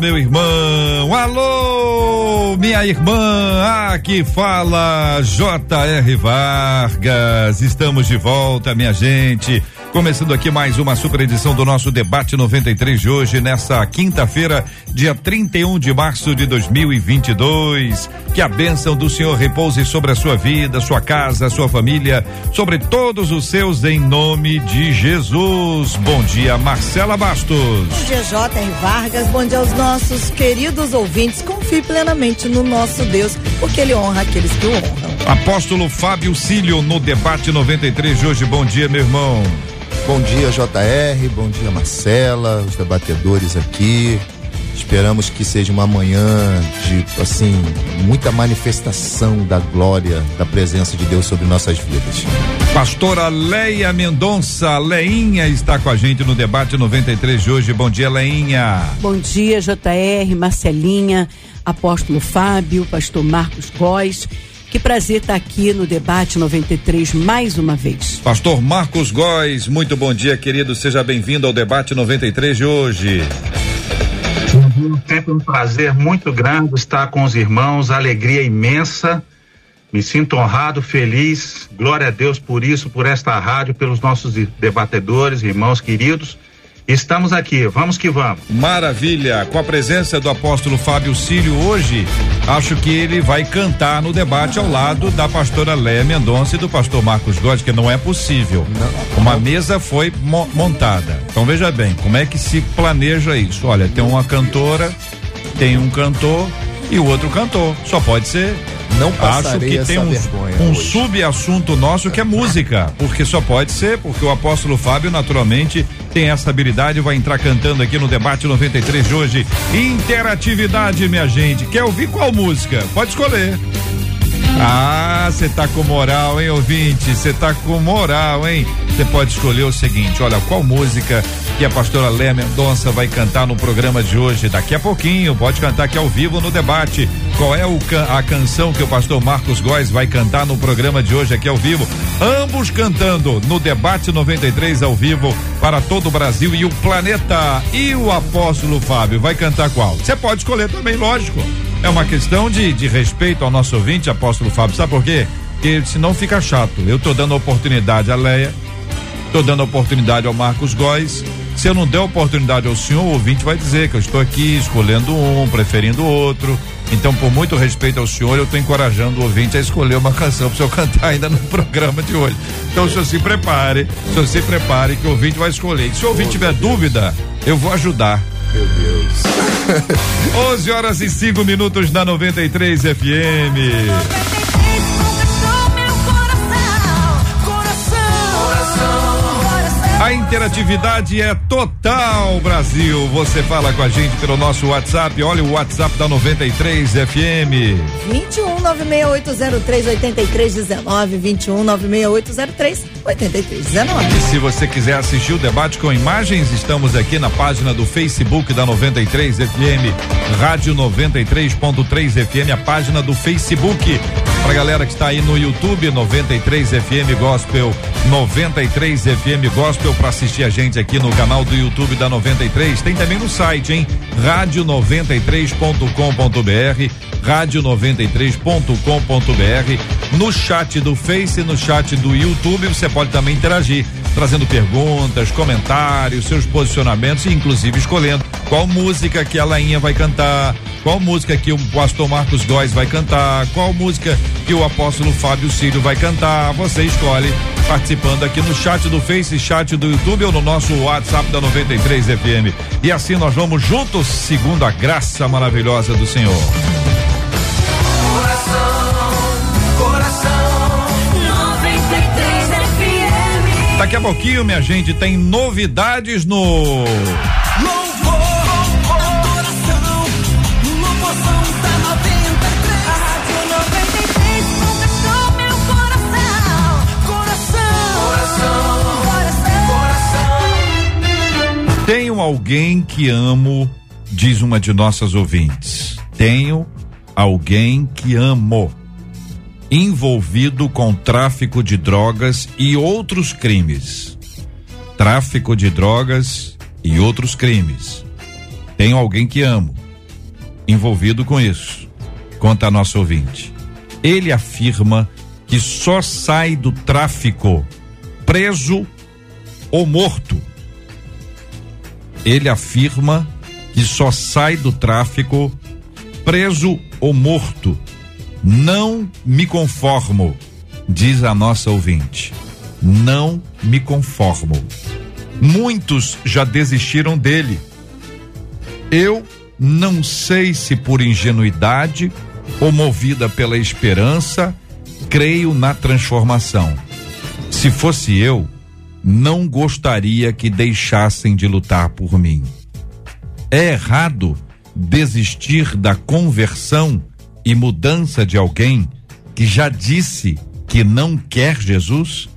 meu irmão. Alô, minha irmã. Aqui fala J.R. Vargas. Estamos de volta, minha gente. Começando aqui mais uma super edição do nosso debate 93 de hoje, nessa quinta-feira, dia 31 de março de 2022. Que a bênção do Senhor repouse sobre a sua vida, sua casa, sua família, sobre todos os seus, em nome de Jesus. Bom dia, Marcela Bastos. Bom dia, J.R. Vargas. Bom dia aos nossos queridos ouvintes. Confie plenamente no nosso Deus, porque Ele honra aqueles que o honram. Apóstolo Fábio Cílio no debate 93 de hoje. Bom dia, meu irmão. Bom dia, JR. Bom dia, Marcela, os debatedores aqui. Esperamos que seja uma manhã de, assim, muita manifestação da glória, da presença de Deus sobre nossas vidas. Pastora Leia Mendonça, Leinha está com a gente no debate 93 de hoje. Bom dia, Leinha. Bom dia, JR, Marcelinha, Apóstolo Fábio, Pastor Marcos Góes. Que prazer estar aqui no debate 93 mais uma vez. Pastor Marcos Góes, muito bom dia, querido. Seja bem-vindo ao debate 93 de hoje. Sempre um prazer muito grande estar com os irmãos, alegria imensa. Me sinto honrado, feliz. Glória a Deus por isso, por esta rádio, pelos nossos debatedores, irmãos queridos. Estamos aqui, vamos que vamos. Maravilha! Com a presença do apóstolo Fábio Cílio hoje, acho que ele vai cantar no debate ao lado da pastora Léa Mendonça e do pastor Marcos Góes, que não é possível. Uma mesa foi mo montada. Então veja bem, como é que se planeja isso? Olha, tem uma cantora, tem um cantor e o outro cantor. Só pode ser não Acho que tem um, um subassunto nosso que é música, porque só pode ser, porque o apóstolo Fábio naturalmente tem essa habilidade, vai entrar cantando aqui no debate 93 de hoje. Interatividade, minha gente. Quer ouvir qual música? Pode escolher. Ah, você tá com moral, hein, ouvinte? Você tá com moral, hein? Você pode escolher o seguinte: olha, qual música que a pastora Lé Mendonça vai cantar no programa de hoje? Daqui a pouquinho, pode cantar aqui ao vivo no debate. Qual é o, a canção que o pastor Marcos Góes vai cantar no programa de hoje aqui ao vivo? Ambos cantando no debate 93 ao vivo para todo o Brasil e o planeta. E o apóstolo Fábio vai cantar qual? Você pode escolher também, lógico. É uma questão de, de respeito ao nosso ouvinte, apóstolo Fábio. Sabe por quê? Porque senão fica chato. Eu tô dando oportunidade à Leia, tô dando oportunidade ao Marcos Góes. Se eu não der oportunidade ao senhor, o ouvinte vai dizer que eu estou aqui escolhendo um, preferindo outro. Então, por muito respeito ao senhor, eu estou encorajando o ouvinte a escolher uma canção para o senhor cantar ainda no programa de hoje. Então, o senhor se prepare, o senhor se prepare que o ouvinte vai escolher. E se o ouvinte oh, tiver dúvida, eu vou ajudar. Meu Deus. 11 horas e 5 minutos na 93 FM. A interatividade é total, Brasil. Você fala com a gente pelo nosso WhatsApp. Olha o WhatsApp da 93 FM. 21 96803 8319. 21 96803 8319. E se você quiser assistir o debate com imagens, estamos aqui na página do Facebook da 93 FM, Rádio 93.3 FM, a página do Facebook. Pra galera que está aí no YouTube, 93 FM Gospel, 93 FM Gospel, para assistir a gente aqui no canal do YouTube da 93. Tem também no site, hein? rádio93.com.br, rádio93.com.br. No chat do Face, no chat do YouTube, você pode também interagir, trazendo perguntas, comentários, seus posicionamentos e inclusive escolhendo qual música que a Lainha vai cantar, qual música que o pastor Marcos Góes vai cantar, qual música que o apóstolo Fábio Cílio vai cantar. Você escolhe participando aqui no chat do Face, chat do YouTube ou no nosso WhatsApp da 93 FM. E assim nós vamos juntos, segundo a graça maravilhosa do Senhor. Daqui a pouquinho, minha gente, tem novidades no. Alguém que amo, diz uma de nossas ouvintes. Tenho alguém que amo, envolvido com tráfico de drogas e outros crimes. Tráfico de drogas e outros crimes. Tenho alguém que amo, envolvido com isso. Conta a nossa ouvinte. Ele afirma que só sai do tráfico preso ou morto. Ele afirma que só sai do tráfico preso ou morto. Não me conformo, diz a nossa ouvinte. Não me conformo. Muitos já desistiram dele. Eu não sei se por ingenuidade ou movida pela esperança, creio na transformação. Se fosse eu, não gostaria que deixassem de lutar por mim. É errado desistir da conversão e mudança de alguém que já disse que não quer Jesus?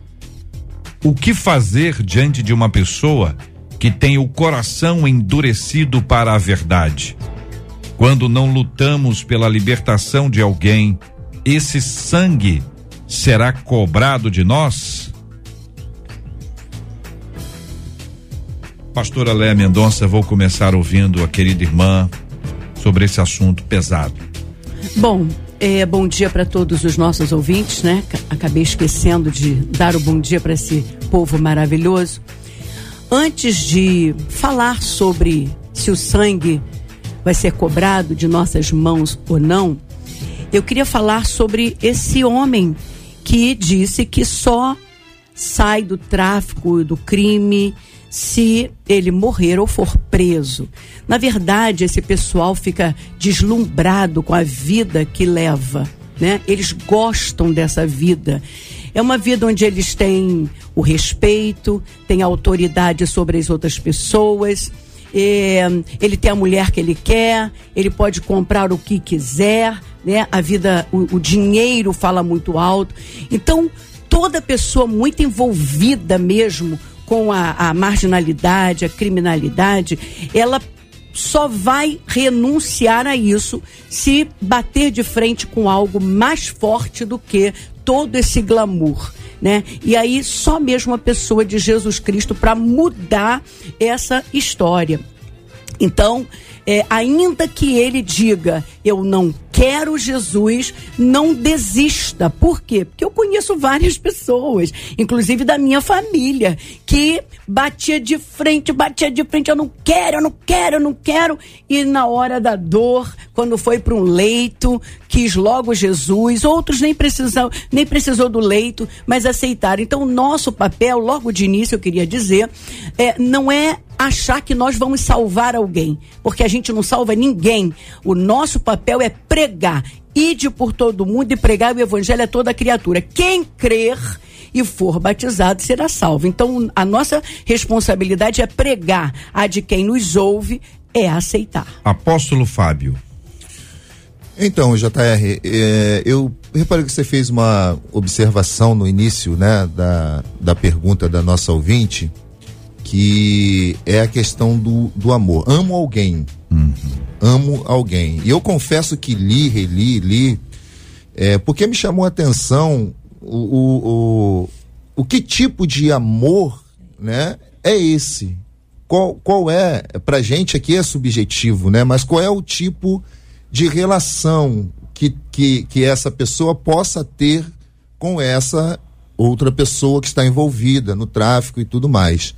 O que fazer diante de uma pessoa que tem o coração endurecido para a verdade? Quando não lutamos pela libertação de alguém, esse sangue será cobrado de nós? Pastora Léa Mendonça, vou começar ouvindo a querida irmã sobre esse assunto pesado. Bom, é, bom dia para todos os nossos ouvintes, né? Acabei esquecendo de dar o bom dia para esse povo maravilhoso. Antes de falar sobre se o sangue vai ser cobrado de nossas mãos ou não, eu queria falar sobre esse homem que disse que só sai do tráfico, do crime, se ele morrer ou for preso. Na verdade, esse pessoal fica deslumbrado com a vida que leva, né? Eles gostam dessa vida. É uma vida onde eles têm o respeito, têm autoridade sobre as outras pessoas. É, ele tem a mulher que ele quer, ele pode comprar o que quiser, né? A vida, o, o dinheiro fala muito alto. Então, toda pessoa muito envolvida mesmo com a, a marginalidade, a criminalidade, ela só vai renunciar a isso se bater de frente com algo mais forte do que todo esse glamour. Né? E aí só mesmo a pessoa de Jesus Cristo para mudar essa história. Então, é, ainda que ele diga, eu não quero Jesus, não desista. Por quê? Porque eu conheço várias pessoas, inclusive da minha família, que batia de frente, batia de frente, eu não quero, eu não quero, eu não quero. E na hora da dor, quando foi para um leito, quis logo Jesus, outros nem precisam, nem precisou do leito, mas aceitaram. Então, o nosso papel, logo de início, eu queria dizer, é, não é achar que nós vamos salvar alguém, porque a gente não salva ninguém. O nosso papel é pregar, ide por todo mundo e pregar o evangelho a toda criatura. Quem crer e for batizado será salvo. Então, a nossa responsabilidade é pregar, a de quem nos ouve é aceitar. Apóstolo Fábio. Então, JR, é, eu reparei que você fez uma observação no início, né, da, da pergunta da nossa ouvinte, que é a questão do, do amor. Amo alguém. Uhum. Amo alguém. E eu confesso que li, reli, li, é, porque me chamou a atenção o, o, o, o que tipo de amor né, é esse? Qual, qual é, pra gente aqui é subjetivo, né? Mas qual é o tipo de relação que, que, que essa pessoa possa ter com essa outra pessoa que está envolvida no tráfico e tudo mais?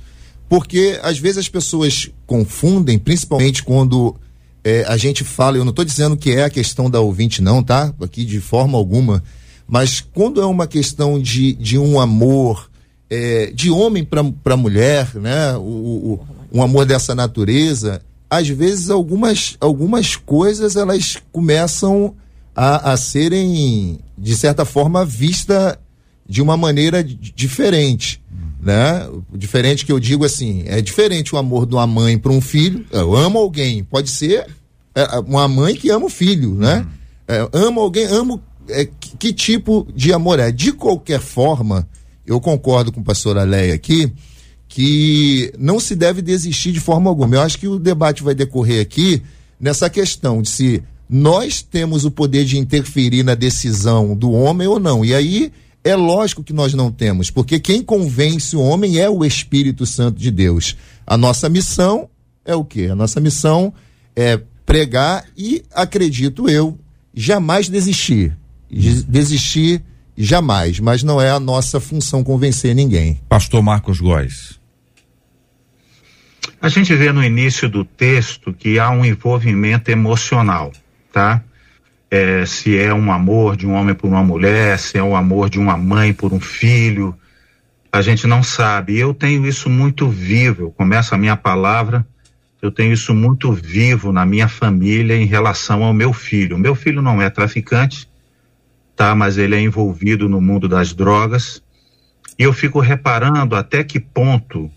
Porque às vezes as pessoas confundem, principalmente quando é, a gente fala, eu não estou dizendo que é a questão da ouvinte, não, tá? Aqui de forma alguma. Mas quando é uma questão de, de um amor é, de homem para mulher, né? O, o, um amor dessa natureza, às vezes algumas, algumas coisas elas começam a, a serem, de certa forma, vistas de uma maneira diferente né? Diferente que eu digo assim, é diferente o amor de uma mãe para um filho. Eu amo alguém, pode ser é, uma mãe que ama o filho, né? Uhum. É, amo alguém, amo é, que, que, tipo de amor é? De qualquer forma, eu concordo com a pastora Leia aqui que não se deve desistir de forma alguma. Eu acho que o debate vai decorrer aqui nessa questão de se nós temos o poder de interferir na decisão do homem ou não. E aí é lógico que nós não temos, porque quem convence o homem é o Espírito Santo de Deus. A nossa missão é o quê? A nossa missão é pregar e, acredito eu, jamais desistir. Desistir jamais, mas não é a nossa função convencer ninguém. Pastor Marcos Góes. A gente vê no início do texto que há um envolvimento emocional, tá? É, se é um amor de um homem por uma mulher, se é o um amor de uma mãe por um filho, a gente não sabe. Eu tenho isso muito vivo, começa a minha palavra, eu tenho isso muito vivo na minha família em relação ao meu filho. Meu filho não é traficante, tá? Mas ele é envolvido no mundo das drogas. E eu fico reparando até que ponto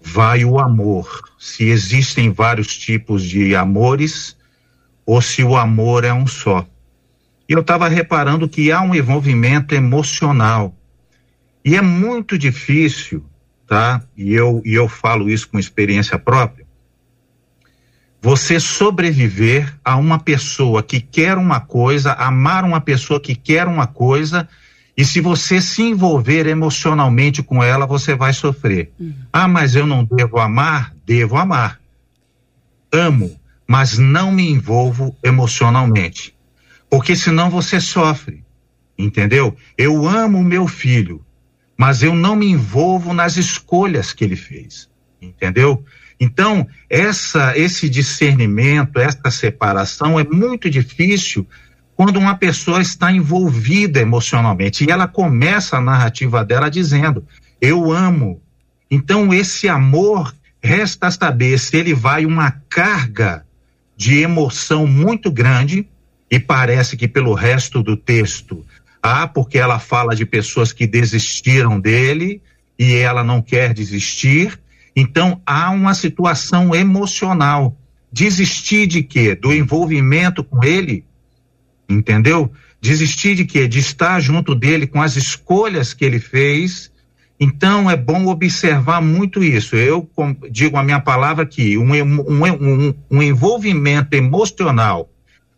vai o amor, se existem vários tipos de amores ou se o amor é um só. E eu estava reparando que há um envolvimento emocional. E é muito difícil, tá? E eu, e eu falo isso com experiência própria. Você sobreviver a uma pessoa que quer uma coisa, amar uma pessoa que quer uma coisa e se você se envolver emocionalmente com ela, você vai sofrer. Uhum. Ah, mas eu não devo amar? Devo amar. Amo, mas não me envolvo emocionalmente. Porque senão você sofre. Entendeu? Eu amo meu filho, mas eu não me envolvo nas escolhas que ele fez. Entendeu? Então, essa, esse discernimento, essa separação é muito difícil quando uma pessoa está envolvida emocionalmente e ela começa a narrativa dela dizendo: Eu amo. Então, esse amor, resta saber se ele vai uma carga de emoção muito grande, e parece que pelo resto do texto, ah, porque ela fala de pessoas que desistiram dele e ela não quer desistir. Então, há uma situação emocional. Desistir de quê? Do envolvimento com ele entendeu? Desistir de quê? De estar junto dele com as escolhas que ele fez. Então é bom observar muito isso. Eu digo a minha palavra aqui: um, um, um, um envolvimento emocional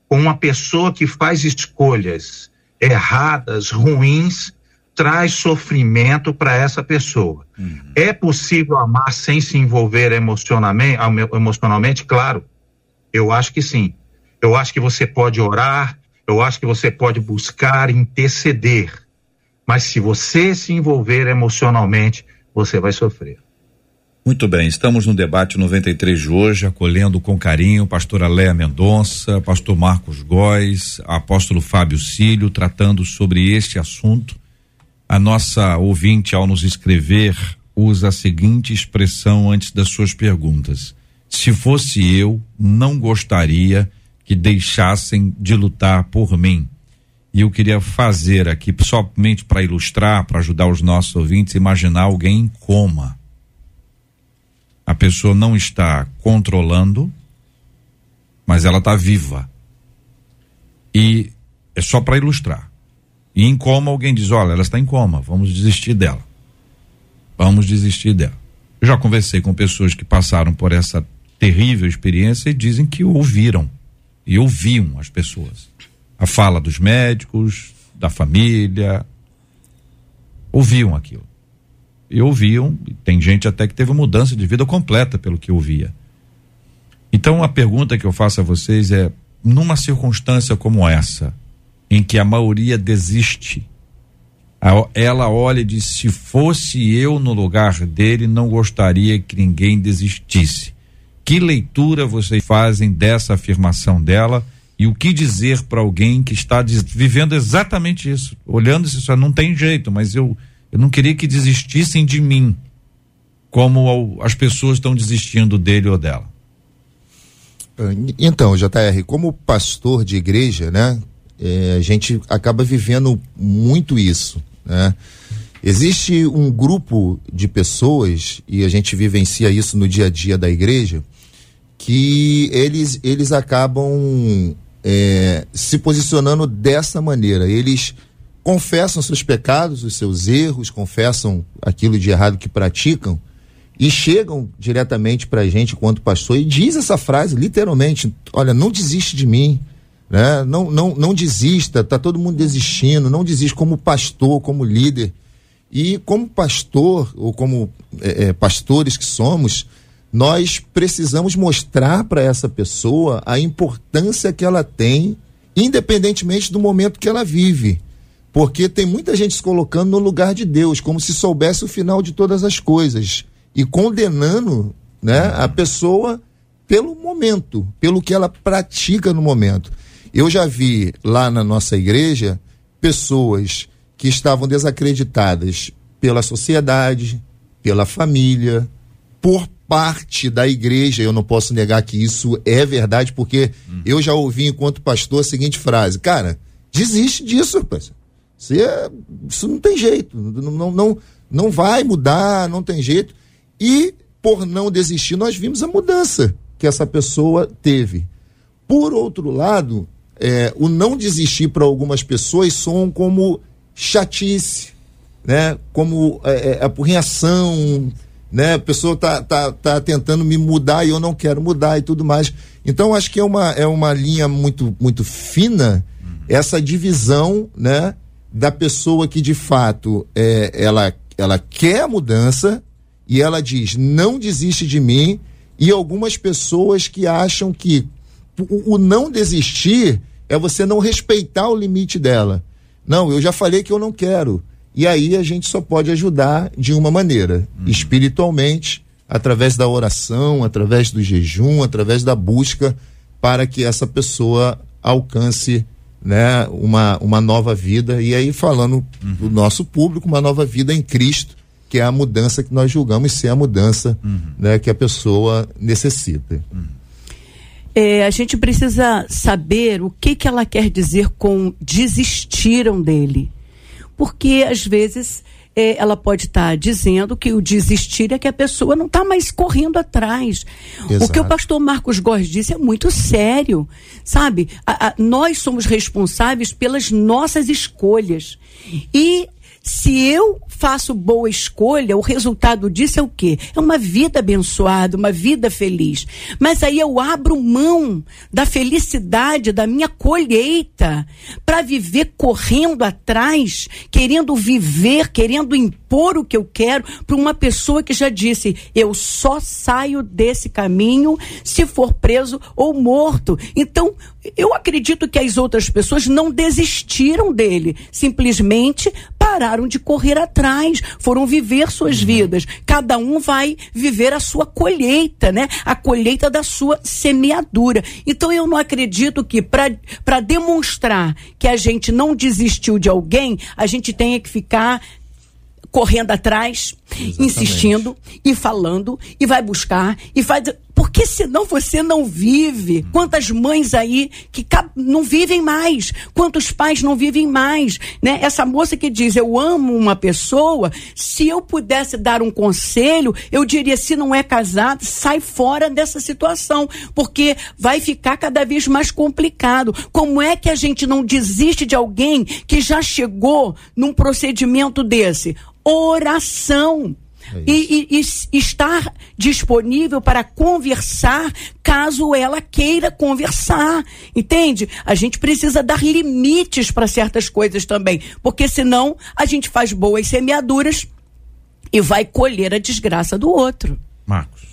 com uma pessoa que faz escolhas erradas, ruins, traz sofrimento para essa pessoa. Uhum. É possível amar sem se envolver emocionalmente, emocionalmente? Claro, eu acho que sim. Eu acho que você pode orar, eu acho que você pode buscar interceder, mas se você se envolver emocionalmente, você vai sofrer. Muito bem, estamos no debate 93 de hoje, acolhendo com carinho pastora Léa Mendonça, pastor Marcos Góes, apóstolo Fábio Cílio, tratando sobre este assunto. A nossa ouvinte, ao nos escrever, usa a seguinte expressão antes das suas perguntas: Se fosse eu, não gostaria que deixassem de lutar por mim. E eu queria fazer aqui, somente para ilustrar, para ajudar os nossos ouvintes, imaginar alguém em coma. A pessoa não está controlando, mas ela está viva. E é só para ilustrar. E em coma alguém diz: olha, ela está em coma, vamos desistir dela. Vamos desistir dela. Eu já conversei com pessoas que passaram por essa terrível experiência e dizem que ouviram e ouviam as pessoas. A fala dos médicos, da família, ouviam aquilo. E ouviam, tem gente até que teve mudança de vida completa pelo que ouvia. Então a pergunta que eu faço a vocês é: numa circunstância como essa, em que a maioria desiste, ela olha e diz: se fosse eu no lugar dele, não gostaria que ninguém desistisse. Que leitura vocês fazem dessa afirmação dela e o que dizer para alguém que está vivendo exatamente isso? Olhando isso, não tem jeito, mas eu, eu não queria que desistissem de mim, como as pessoas estão desistindo dele ou dela. Então, JR, como pastor de igreja, né, é, a gente acaba vivendo muito isso, né? Existe um grupo de pessoas, e a gente vivencia isso no dia a dia da igreja, que eles, eles acabam é, se posicionando dessa maneira. Eles confessam seus pecados, os seus erros, confessam aquilo de errado que praticam, e chegam diretamente para a gente enquanto pastor e diz essa frase literalmente: olha, não desiste de mim, né? Não, não, não desista, tá todo mundo desistindo, não desiste como pastor, como líder. E como pastor, ou como é, é, pastores que somos, nós precisamos mostrar para essa pessoa a importância que ela tem, independentemente do momento que ela vive. Porque tem muita gente se colocando no lugar de Deus, como se soubesse o final de todas as coisas e condenando né, a pessoa pelo momento, pelo que ela pratica no momento. Eu já vi lá na nossa igreja pessoas que estavam desacreditadas pela sociedade, pela família, por parte da igreja. Eu não posso negar que isso é verdade, porque hum. eu já ouvi enquanto pastor a seguinte frase: Cara, desiste disso, rapaz. Você, é, isso não tem jeito, não, não, não, não vai mudar, não tem jeito. E por não desistir, nós vimos a mudança que essa pessoa teve. Por outro lado, é, o não desistir para algumas pessoas soam como chatice, né? Como é, é, apurrinhação, né? A pessoa tá, tá, tá tentando me mudar e eu não quero mudar e tudo mais. Então acho que é uma, é uma linha muito, muito fina essa divisão, né? Da pessoa que de fato é, ela, ela quer a mudança e ela diz: não desiste de mim. E algumas pessoas que acham que o, o não desistir é você não respeitar o limite dela. Não, eu já falei que eu não quero. E aí a gente só pode ajudar de uma maneira, uhum. espiritualmente, através da oração, através do jejum, através da busca, para que essa pessoa alcance né, uma, uma nova vida. E aí, falando uhum. do nosso público, uma nova vida em Cristo, que é a mudança que nós julgamos ser a mudança uhum. né, que a pessoa necessita. Uhum. É, a gente precisa saber o que, que ela quer dizer com desistiram dele. Porque às vezes é, ela pode estar tá dizendo que o desistir é que a pessoa não está mais correndo atrás. Exato. O que o pastor Marcos Góes disse é muito sério. Sabe? A, a, nós somos responsáveis pelas nossas escolhas. E se eu faço boa escolha, o resultado disso é o quê? É uma vida abençoada, uma vida feliz. Mas aí eu abro mão da felicidade, da minha colheita, para viver correndo atrás, querendo viver, querendo impor o que eu quero para uma pessoa que já disse: eu só saio desse caminho se for preso ou morto. Então, eu acredito que as outras pessoas não desistiram dele, simplesmente pararam de correr atrás, foram viver suas uhum. vidas. Cada um vai viver a sua colheita, né? A colheita da sua semeadura. Então eu não acredito que para demonstrar que a gente não desistiu de alguém, a gente tenha que ficar correndo atrás, Exatamente. insistindo e falando e vai buscar e faz porque senão você não vive. Quantas mães aí que não vivem mais, quantos pais não vivem mais, né? Essa moça que diz eu amo uma pessoa, se eu pudesse dar um conselho, eu diria se não é casado, sai fora dessa situação, porque vai ficar cada vez mais complicado. Como é que a gente não desiste de alguém que já chegou num procedimento desse? oração. É e, e, e, estar disponível para conversar caso ela queira conversar. Entende? A gente precisa dar limites para certas coisas também, porque senão a gente faz boas semeaduras e vai colher a desgraça do outro. Marcos.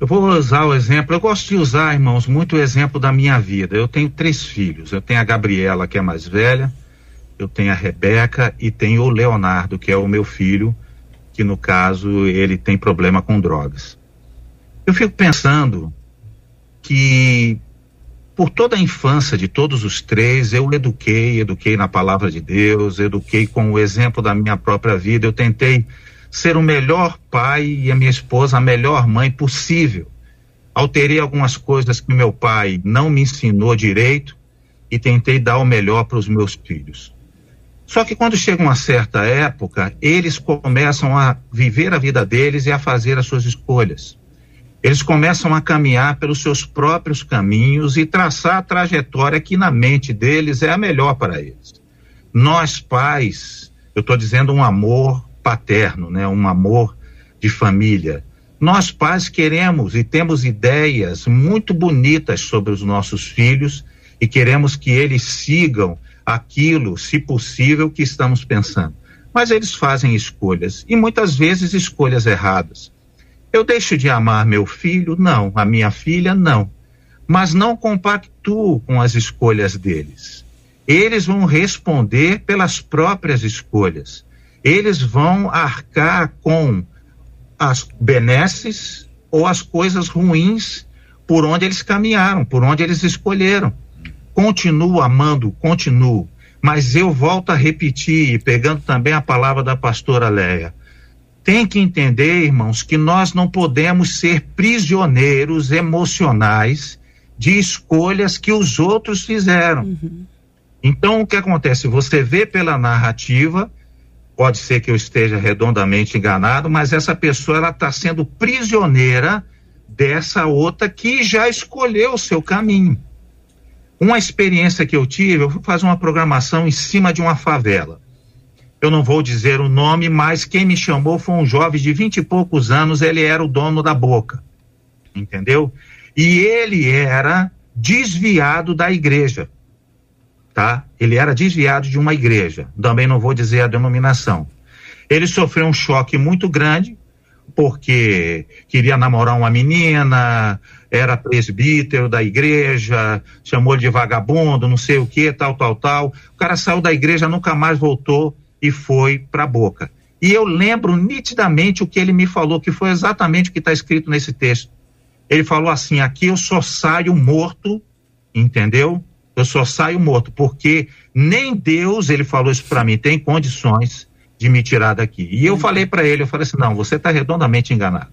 Eu vou usar o exemplo, eu gosto de usar, irmãos, muito o exemplo da minha vida. Eu tenho três filhos. Eu tenho a Gabriela, que é mais velha, eu tenho a Rebeca e tenho o Leonardo, que é o meu filho, que no caso ele tem problema com drogas. Eu fico pensando que por toda a infância de todos os três, eu eduquei, eduquei na palavra de Deus, eduquei com o exemplo da minha própria vida, eu tentei ser o melhor pai e a minha esposa a melhor mãe possível. Alterei algumas coisas que meu pai não me ensinou direito e tentei dar o melhor para os meus filhos. Só que quando chega uma certa época, eles começam a viver a vida deles e a fazer as suas escolhas. Eles começam a caminhar pelos seus próprios caminhos e traçar a trajetória que na mente deles é a melhor para eles. Nós, pais, eu estou dizendo um amor paterno, né? Um amor de família. Nós pais queremos e temos ideias muito bonitas sobre os nossos filhos e queremos que eles sigam aquilo, se possível, que estamos pensando. Mas eles fazem escolhas e muitas vezes escolhas erradas. Eu deixo de amar meu filho? Não. A minha filha? Não. Mas não compactuo com as escolhas deles. Eles vão responder pelas próprias escolhas. Eles vão arcar com as benesses ou as coisas ruins por onde eles caminharam, por onde eles escolheram. Continuo amando, continuo. Mas eu volto a repetir, pegando também a palavra da pastora Leia. Tem que entender, irmãos, que nós não podemos ser prisioneiros emocionais de escolhas que os outros fizeram. Uhum. Então, o que acontece? Você vê pela narrativa, pode ser que eu esteja redondamente enganado, mas essa pessoa ela está sendo prisioneira dessa outra que já escolheu o seu caminho. Uma experiência que eu tive, eu fui fazer uma programação em cima de uma favela. Eu não vou dizer o nome, mas quem me chamou foi um jovem de vinte e poucos anos, ele era o dono da boca. Entendeu? E ele era desviado da igreja. Tá? Ele era desviado de uma igreja. Também não vou dizer a denominação. Ele sofreu um choque muito grande, porque queria namorar uma menina, era presbítero da igreja, chamou de vagabundo, não sei o que, tal, tal, tal. O cara saiu da igreja, nunca mais voltou e foi para a boca. E eu lembro nitidamente o que ele me falou, que foi exatamente o que está escrito nesse texto. Ele falou assim: aqui eu só saio morto, entendeu? Eu só saio morto, porque nem Deus, ele falou isso para mim, tem condições de me tirar daqui. E eu falei para ele, eu falei assim: não, você está redondamente enganado.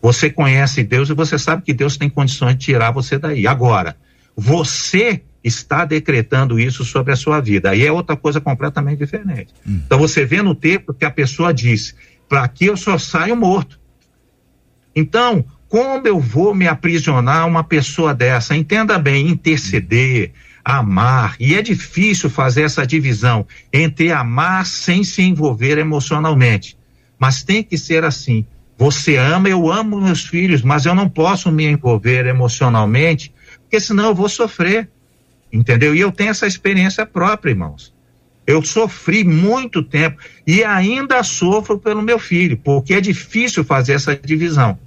Você conhece Deus e você sabe que Deus tem condições de tirar você daí. Agora, você está decretando isso sobre a sua vida. Aí é outra coisa completamente diferente. Hum. Então você vê no texto que a pessoa diz: para aqui eu só saio morto. Então, como eu vou me aprisionar uma pessoa dessa? Entenda bem, interceder, amar. E é difícil fazer essa divisão entre amar sem se envolver emocionalmente. Mas tem que ser assim. Você ama, eu amo meus filhos, mas eu não posso me envolver emocionalmente, porque senão eu vou sofrer. Entendeu? E eu tenho essa experiência própria, irmãos. Eu sofri muito tempo e ainda sofro pelo meu filho, porque é difícil fazer essa divisão.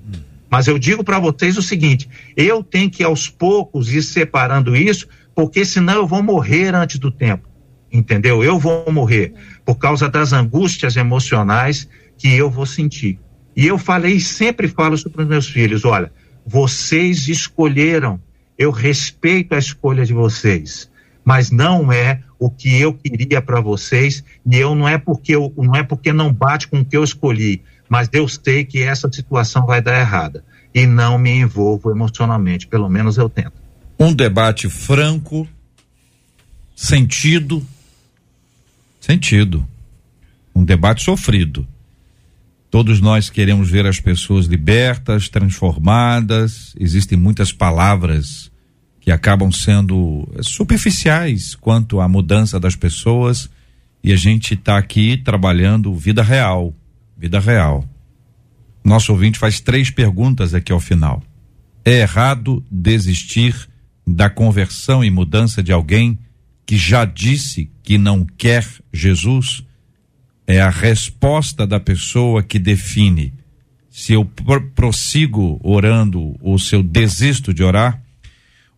Mas eu digo para vocês o seguinte: eu tenho que aos poucos ir separando isso, porque senão eu vou morrer antes do tempo. Entendeu? Eu vou morrer por causa das angústias emocionais que eu vou sentir. E eu falei, sempre falo isso para os meus filhos: olha, vocês escolheram, eu respeito a escolha de vocês, mas não é o que eu queria para vocês, e eu não é porque eu, não é porque não bate com o que eu escolhi, mas eu sei que essa situação vai dar errada e não me envolvo emocionalmente, pelo menos eu tento. Um debate franco, sentido, sentido. Um debate sofrido. Todos nós queremos ver as pessoas libertas, transformadas. Existem muitas palavras que acabam sendo superficiais quanto à mudança das pessoas e a gente está aqui trabalhando vida real, vida real. Nosso ouvinte faz três perguntas aqui ao final. É errado desistir da conversão e mudança de alguém que já disse que não quer Jesus? É a resposta da pessoa que define se eu prossigo orando ou se eu desisto de orar.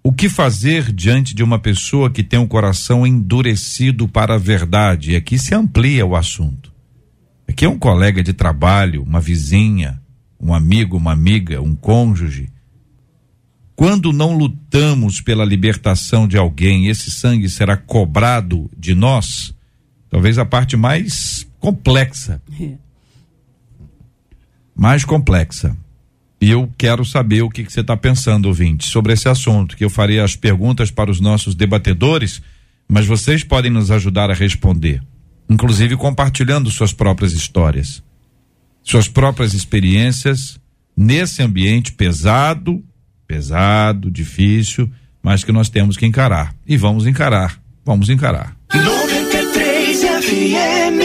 O que fazer diante de uma pessoa que tem o um coração endurecido para a verdade? E aqui se amplia o assunto. Aqui é um colega de trabalho, uma vizinha, um amigo, uma amiga, um cônjuge. Quando não lutamos pela libertação de alguém, esse sangue será cobrado de nós? Talvez a parte mais complexa. É. Mais complexa. E eu quero saber o que, que você está pensando, ouvinte, sobre esse assunto, que eu farei as perguntas para os nossos debatedores, mas vocês podem nos ajudar a responder, inclusive compartilhando suas próprias histórias, suas próprias experiências nesse ambiente pesado, pesado, difícil, mas que nós temos que encarar. E vamos encarar, vamos encarar. 93 FM.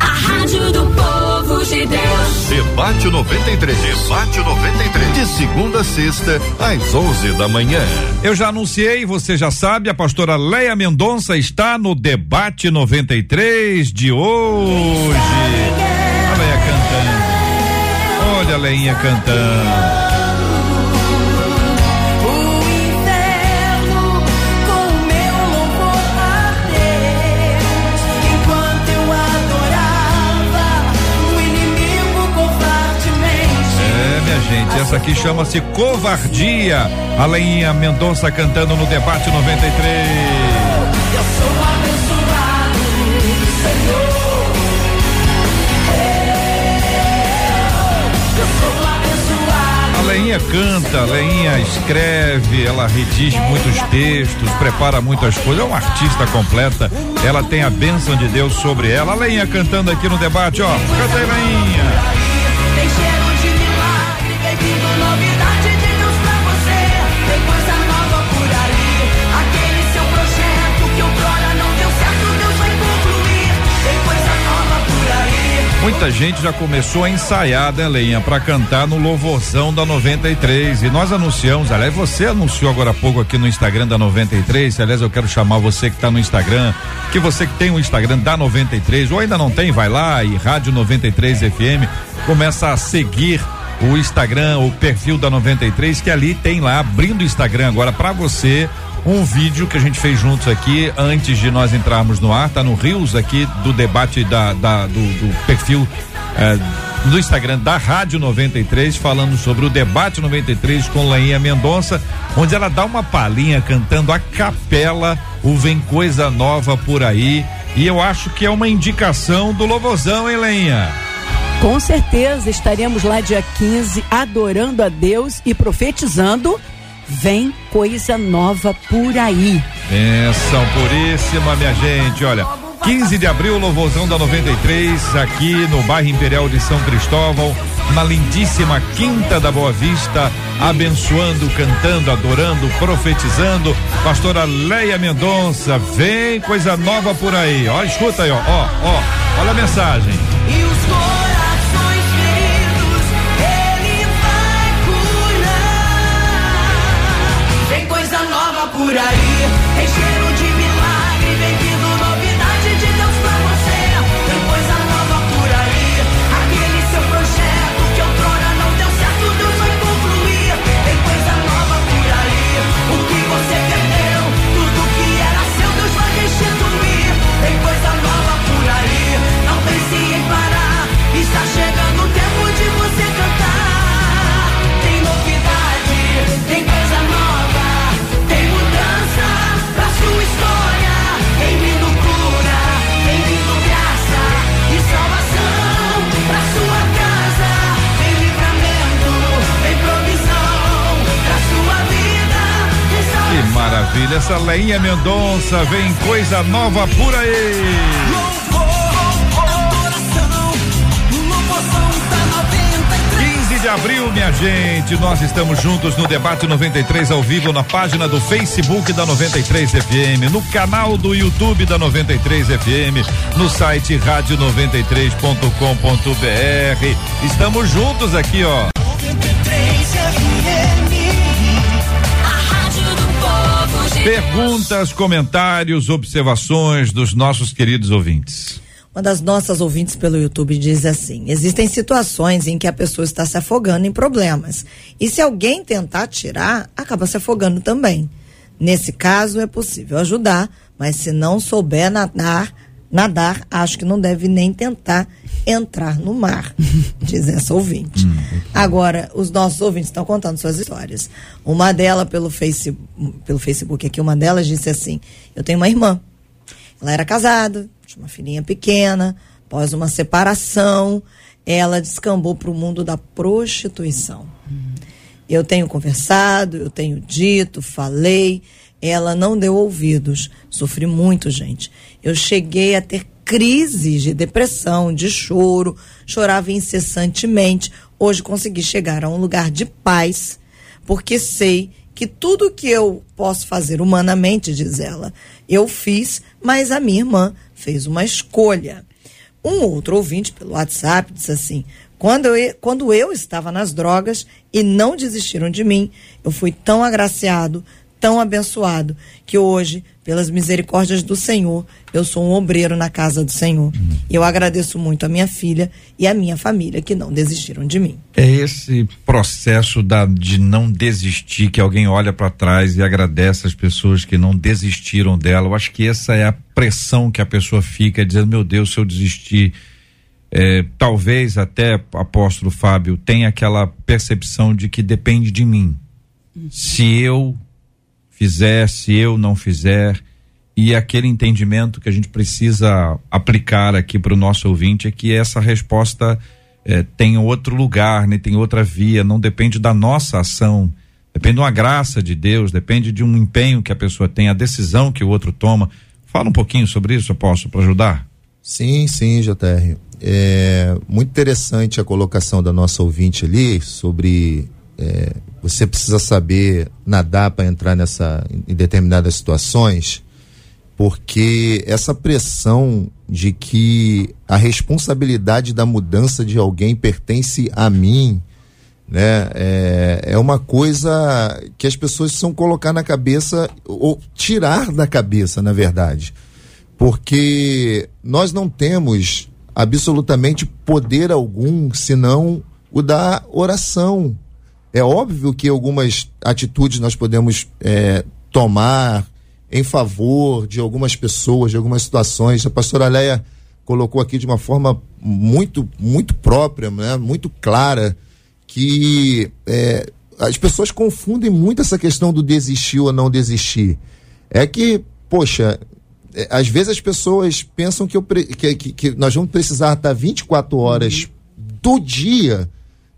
A rádio do Povo de Deus. Debate 93. Debate 93. De segunda a sexta, às 11 da manhã. Eu já anunciei, você já sabe, a pastora Leia Mendonça está no Debate 93 de hoje. A Leia cantando. Olha a Leinha cantando. Essa aqui chama-se Covardia. A Leinha Mendonça cantando no debate 93. Eu sou abençoado, Senhor. Leinha canta, Leinha escreve, ela redige muitos textos, prepara muitas coisas, é uma artista completa. Ela tem a bênção de Deus sobre ela. A Leinha cantando aqui no debate, ó. Canta aí, Leinha. Muita gente já começou a ensaiar, né, Leinha, para cantar no Louvorzão da 93. E nós anunciamos, aliás, você anunciou agora há pouco aqui no Instagram da 93. Aliás, eu quero chamar você que está no Instagram, que você que tem o Instagram da 93, ou ainda não tem, vai lá e Rádio 93 FM, começa a seguir o Instagram, o perfil da 93, que ali tem lá, abrindo o Instagram agora para você um vídeo que a gente fez juntos aqui antes de nós entrarmos no ar, tá no Rios aqui do debate da, da do, do, perfil é, do Instagram da Rádio 93, falando sobre o debate 93 com Lainha Mendonça, onde ela dá uma palhinha cantando a capela o Vem Coisa Nova por aí. E eu acho que é uma indicação do Louvozão, hein, Lainha? Com certeza estaremos lá dia 15 adorando a Deus e profetizando Vem coisa nova por aí. Benção puríssima, minha gente. Olha, 15 de abril, louvorzão da 93, aqui no bairro Imperial de São Cristóvão, na lindíssima Quinta da Boa Vista, abençoando, cantando, adorando, profetizando. Pastora Leia Mendonça, vem coisa nova por aí. Ó, escuta aí, ó, ó, ó, olha a mensagem. E os por aí. Leinha Mendonça vem coisa nova por aí. 15 de abril, minha gente, nós estamos juntos no debate 93 ao vivo na página do Facebook da 93 FM, no canal do YouTube da 93 FM, no site rádio93.com.br. Estamos juntos aqui, ó. Perguntas, comentários, observações dos nossos queridos ouvintes. Uma das nossas ouvintes pelo YouTube diz assim: existem situações em que a pessoa está se afogando em problemas. E se alguém tentar tirar, acaba se afogando também. Nesse caso, é possível ajudar, mas se não souber nadar, nadar, acho que não deve nem tentar entrar no mar, diz essa ouvinte. Hum, Agora, os nossos ouvintes estão contando suas histórias. Uma delas, pelo, face, pelo Facebook aqui, uma delas disse assim: Eu tenho uma irmã. Ela era casada, tinha uma filhinha pequena, após uma separação, ela descambou para o mundo da prostituição. Hum. Eu tenho conversado, eu tenho dito, falei, ela não deu ouvidos. Sofri muito, gente. Eu cheguei a ter crises de depressão, de choro, chorava incessantemente. Hoje consegui chegar a um lugar de paz, porque sei que tudo que eu posso fazer humanamente, diz ela, eu fiz, mas a minha irmã fez uma escolha. Um outro ouvinte pelo WhatsApp disse assim: quando eu, quando eu estava nas drogas e não desistiram de mim, eu fui tão agraciado, tão abençoado, que hoje, pelas misericórdias do Senhor, eu sou um obreiro na casa do Senhor. E eu agradeço muito a minha filha e a minha família que não desistiram de mim. É esse processo da, de não desistir, que alguém olha para trás e agradece as pessoas que não desistiram dela. Eu acho que essa é a pressão que a pessoa fica, dizendo: meu Deus, se eu desistir. É, talvez até apóstolo Fábio tenha aquela percepção de que depende de mim. Se eu fizer, se eu não fizer, e aquele entendimento que a gente precisa aplicar aqui para o nosso ouvinte é que essa resposta é, tem outro lugar, né? tem outra via, não depende da nossa ação, depende de uma graça de Deus, depende de um empenho que a pessoa tem, a decisão que o outro toma. Fala um pouquinho sobre isso, eu posso, para ajudar? Sim, sim, JR. É muito interessante a colocação da nossa ouvinte ali sobre é, você precisa saber nadar para entrar nessa em determinadas situações, porque essa pressão de que a responsabilidade da mudança de alguém pertence a mim, né, é, é uma coisa que as pessoas precisam colocar na cabeça ou tirar da cabeça, na verdade, porque nós não temos absolutamente poder algum senão o da oração é óbvio que algumas atitudes nós podemos é, tomar em favor de algumas pessoas, de algumas situações. A pastora Leia colocou aqui de uma forma muito, muito própria, né? muito clara, que é, as pessoas confundem muito essa questão do desistir ou não desistir. É que, poxa, é, às vezes as pessoas pensam que, eu, que, que, que nós vamos precisar estar 24 horas do dia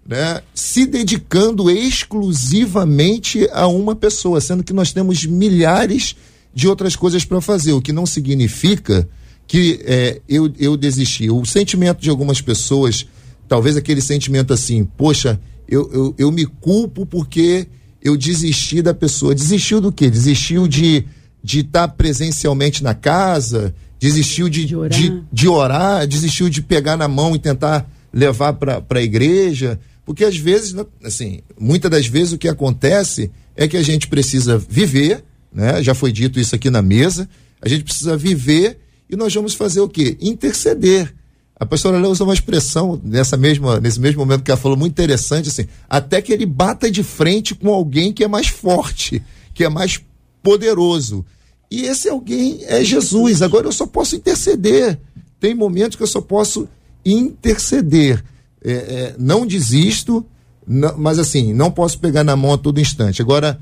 né, se dedicando exclusivamente a uma pessoa, sendo que nós temos milhares de outras coisas para fazer, o que não significa que é, eu, eu desisti. O sentimento de algumas pessoas, talvez aquele sentimento assim, poxa, eu, eu, eu me culpo porque eu desisti da pessoa. Desistiu do quê? Desistiu de de estar tá presencialmente na casa, desistiu de, de, orar. de, de orar, desistiu de pegar na mão e tentar levar para a igreja. Porque às vezes, assim, muitas das vezes o que acontece é que a gente precisa viver, né? Já foi dito isso aqui na mesa, a gente precisa viver e nós vamos fazer o quê? Interceder. A pastora Léo usa uma expressão nessa mesma, nesse mesmo momento que ela falou muito interessante, assim, até que ele bata de frente com alguém que é mais forte, que é mais poderoso. E esse alguém é Jesus. Agora eu só posso interceder. Tem momentos que eu só posso interceder é, é, não desisto, não, mas assim, não posso pegar na mão a todo instante. Agora,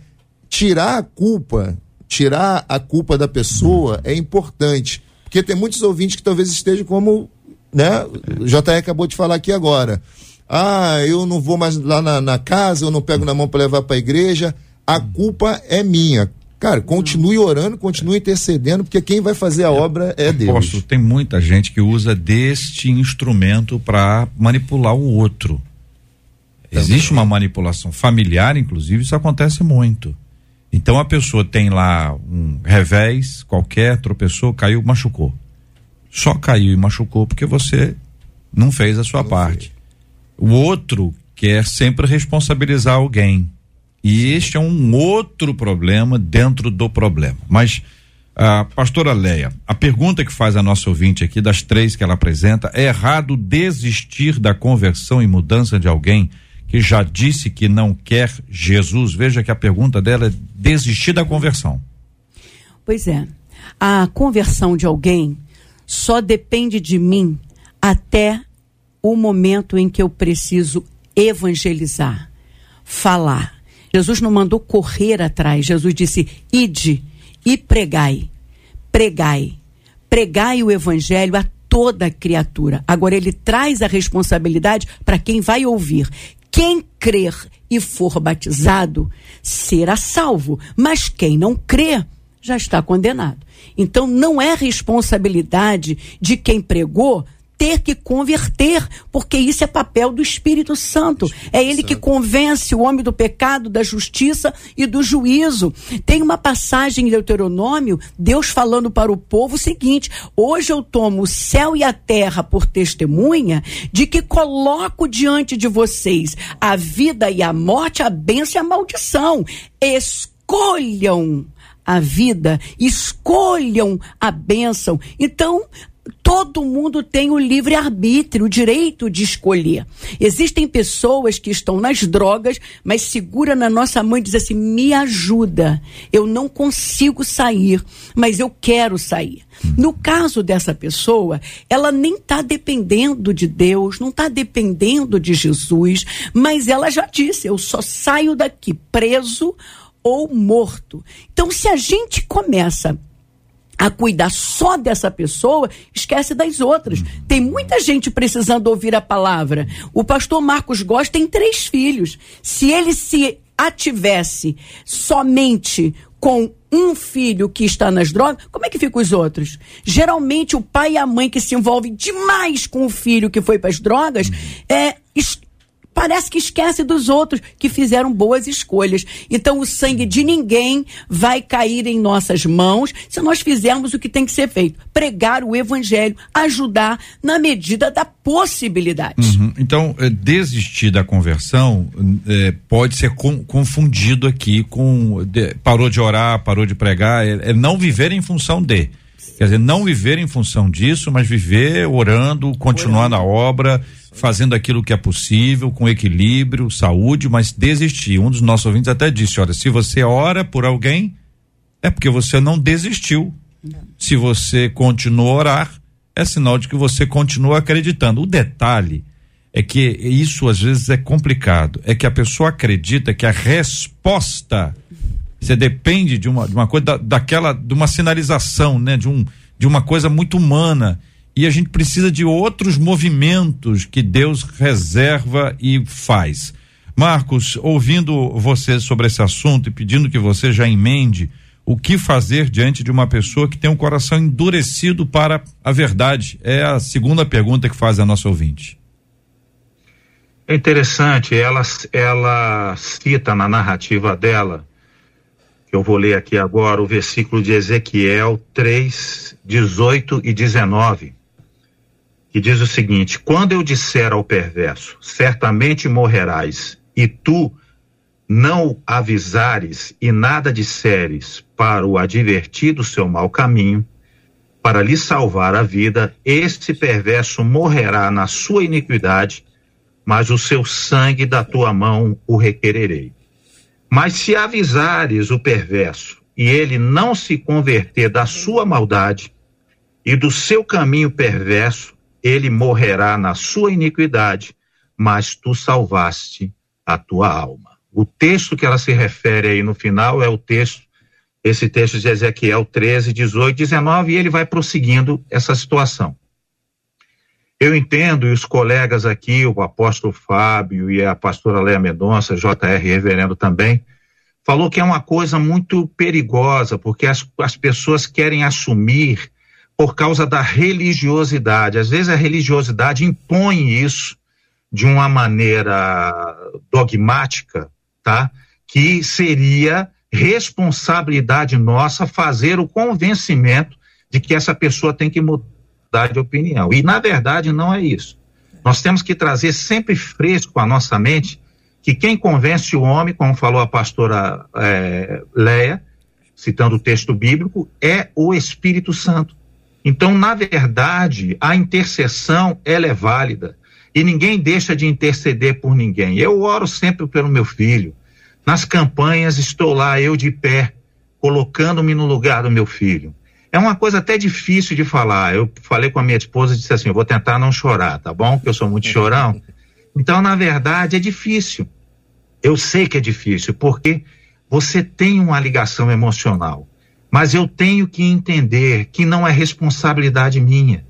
tirar a culpa, tirar a culpa da pessoa é importante. Porque tem muitos ouvintes que talvez estejam como, né? O JR acabou de falar aqui agora. Ah, eu não vou mais lá na, na casa, eu não pego na mão para levar para a igreja. A culpa é minha. Cara, continue orando, continue intercedendo, porque quem vai fazer a obra é Deus. Posso, tem muita gente que usa deste instrumento para manipular o outro. Existe uma manipulação familiar, inclusive, isso acontece muito. Então a pessoa tem lá um revés qualquer, tropeçou, caiu, machucou. Só caiu e machucou porque você não fez a sua não parte. Fez. O outro quer sempre responsabilizar alguém. E este é um outro problema dentro do problema. Mas, a pastora Leia, a pergunta que faz a nossa ouvinte aqui, das três que ela apresenta, é errado desistir da conversão e mudança de alguém que já disse que não quer Jesus? Veja que a pergunta dela é desistir da conversão. Pois é. A conversão de alguém só depende de mim até o momento em que eu preciso evangelizar, falar Jesus não mandou correr atrás. Jesus disse: ide e pregai. Pregai. Pregai o evangelho a toda criatura. Agora ele traz a responsabilidade para quem vai ouvir. Quem crer e for batizado será salvo, mas quem não crer já está condenado. Então não é responsabilidade de quem pregou ter que converter, porque isso é papel do Espírito Santo. É ele que convence o homem do pecado, da justiça e do juízo. Tem uma passagem em Deuteronômio, Deus falando para o povo o seguinte: hoje eu tomo o céu e a terra por testemunha de que coloco diante de vocês a vida e a morte, a bênção e a maldição. Escolham a vida, escolham a bênção. Então, todo mundo tem o livre arbítrio, o direito de escolher. Existem pessoas que estão nas drogas, mas segura na nossa mão e diz assim: "Me ajuda. Eu não consigo sair, mas eu quero sair". No caso dessa pessoa, ela nem está dependendo de Deus, não está dependendo de Jesus, mas ela já disse: "Eu só saio daqui preso ou morto". Então, se a gente começa a cuidar só dessa pessoa, esquece das outras. Tem muita gente precisando ouvir a palavra. O pastor Marcos Góes tem três filhos. Se ele se ativesse somente com um filho que está nas drogas, como é que ficam os outros? Geralmente o pai e a mãe que se envolvem demais com o filho que foi para as drogas, é parece que esquece dos outros que fizeram boas escolhas. Então o sangue de ninguém vai cair em nossas mãos se nós fizermos o que tem que ser feito: pregar o evangelho, ajudar na medida da possibilidade. Uhum. Então, eh, desistir da conversão eh, pode ser com, confundido aqui com de, parou de orar, parou de pregar, é, é não viver em função de. Quer dizer, não viver em função disso, mas viver orando, continuar na obra, fazendo aquilo que é possível, com equilíbrio, saúde, mas desistir. Um dos nossos ouvintes até disse: olha, se você ora por alguém, é porque você não desistiu. Se você continua a orar, é sinal de que você continua acreditando. O detalhe é que isso às vezes é complicado. É que a pessoa acredita que a resposta você depende de uma, de uma coisa da, daquela, de uma sinalização, né? De um, de uma coisa muito humana e a gente precisa de outros movimentos que Deus reserva e faz. Marcos, ouvindo você sobre esse assunto e pedindo que você já emende o que fazer diante de uma pessoa que tem um coração endurecido para a verdade? É a segunda pergunta que faz a nossa ouvinte. É interessante, ela, ela cita na narrativa dela, eu vou ler aqui agora, o versículo de Ezequiel 3, 18 e 19 que diz o seguinte: Quando eu disser ao perverso, certamente morrerás, e tu não avisares e nada disseres para o advertir do seu mau caminho, para lhe salvar a vida, este perverso morrerá na sua iniquidade, mas o seu sangue da tua mão o requererei. Mas se avisares o perverso e ele não se converter da sua maldade e do seu caminho perverso, ele morrerá na sua iniquidade, mas tu salvaste a tua alma. O texto que ela se refere aí no final é o texto, esse texto de Ezequiel 13, 18, 19, e ele vai prosseguindo essa situação. Eu entendo, e os colegas aqui, o apóstolo Fábio e a pastora Leia Mendonça, JR Reverendo também, falou que é uma coisa muito perigosa, porque as, as pessoas querem assumir por causa da religiosidade. Às vezes a religiosidade impõe isso de uma maneira dogmática, tá? Que seria responsabilidade nossa fazer o convencimento de que essa pessoa tem que mudar de opinião. E na verdade não é isso. Nós temos que trazer sempre fresco a nossa mente que quem convence o homem, como falou a pastora é, Leia, citando o texto bíblico, é o Espírito Santo. Então, na verdade, a intercessão ela é válida e ninguém deixa de interceder por ninguém. Eu oro sempre pelo meu filho. Nas campanhas estou lá eu de pé, colocando-me no lugar do meu filho. É uma coisa até difícil de falar. Eu falei com a minha esposa e disse assim: eu vou tentar não chorar, tá bom? Porque eu sou muito chorão. Então, na verdade, é difícil. Eu sei que é difícil, porque você tem uma ligação emocional. Mas eu tenho que entender que não é responsabilidade minha.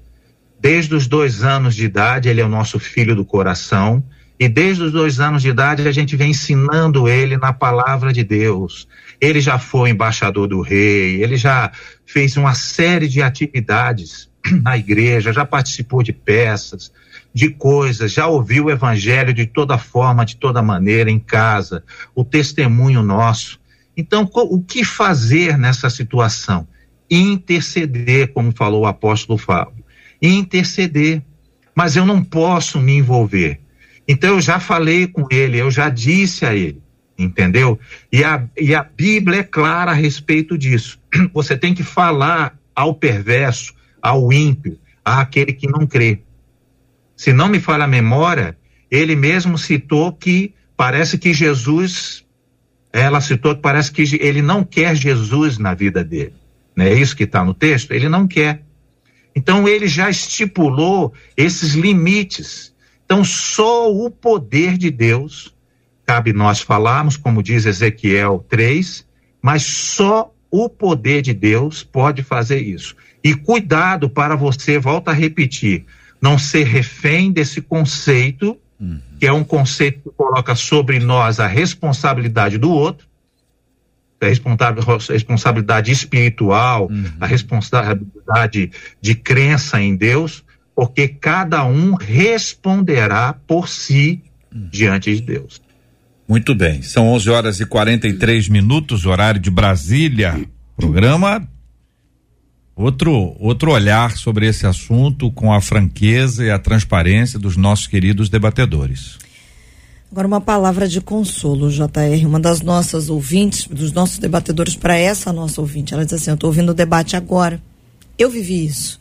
Desde os dois anos de idade, ele é o nosso filho do coração. E desde os dois anos de idade, a gente vem ensinando ele na palavra de Deus. Ele já foi embaixador do rei, ele já fez uma série de atividades na igreja, já participou de peças, de coisas, já ouviu o evangelho de toda forma, de toda maneira, em casa, o testemunho nosso. Então, o que fazer nessa situação? Interceder, como falou o apóstolo Fábio. Interceder. Mas eu não posso me envolver. Então, eu já falei com ele, eu já disse a ele, entendeu? E a, e a Bíblia é clara a respeito disso. Você tem que falar ao perverso, ao ímpio, àquele que não crê. Se não me falha a memória, ele mesmo citou que parece que Jesus, ela citou que parece que ele não quer Jesus na vida dele. Não é isso que está no texto? Ele não quer. Então ele já estipulou esses limites. Então só o poder de Deus cabe nós falarmos, como diz Ezequiel 3, mas só o poder de Deus pode fazer isso. E cuidado para você, volta a repetir, não ser refém desse conceito, uhum. que é um conceito que coloca sobre nós a responsabilidade do outro, a responsabilidade espiritual, uhum. a responsabilidade de crença em Deus, porque cada um responderá por si uhum. diante de Deus. Muito bem, são 11 horas e 43 minutos, horário de Brasília. Programa outro outro olhar sobre esse assunto com a franqueza e a transparência dos nossos queridos debatedores. Agora uma palavra de consolo, JR, uma das nossas ouvintes, dos nossos debatedores para essa nossa ouvinte, ela diz assim: "Eu estou ouvindo o debate agora. Eu vivi isso.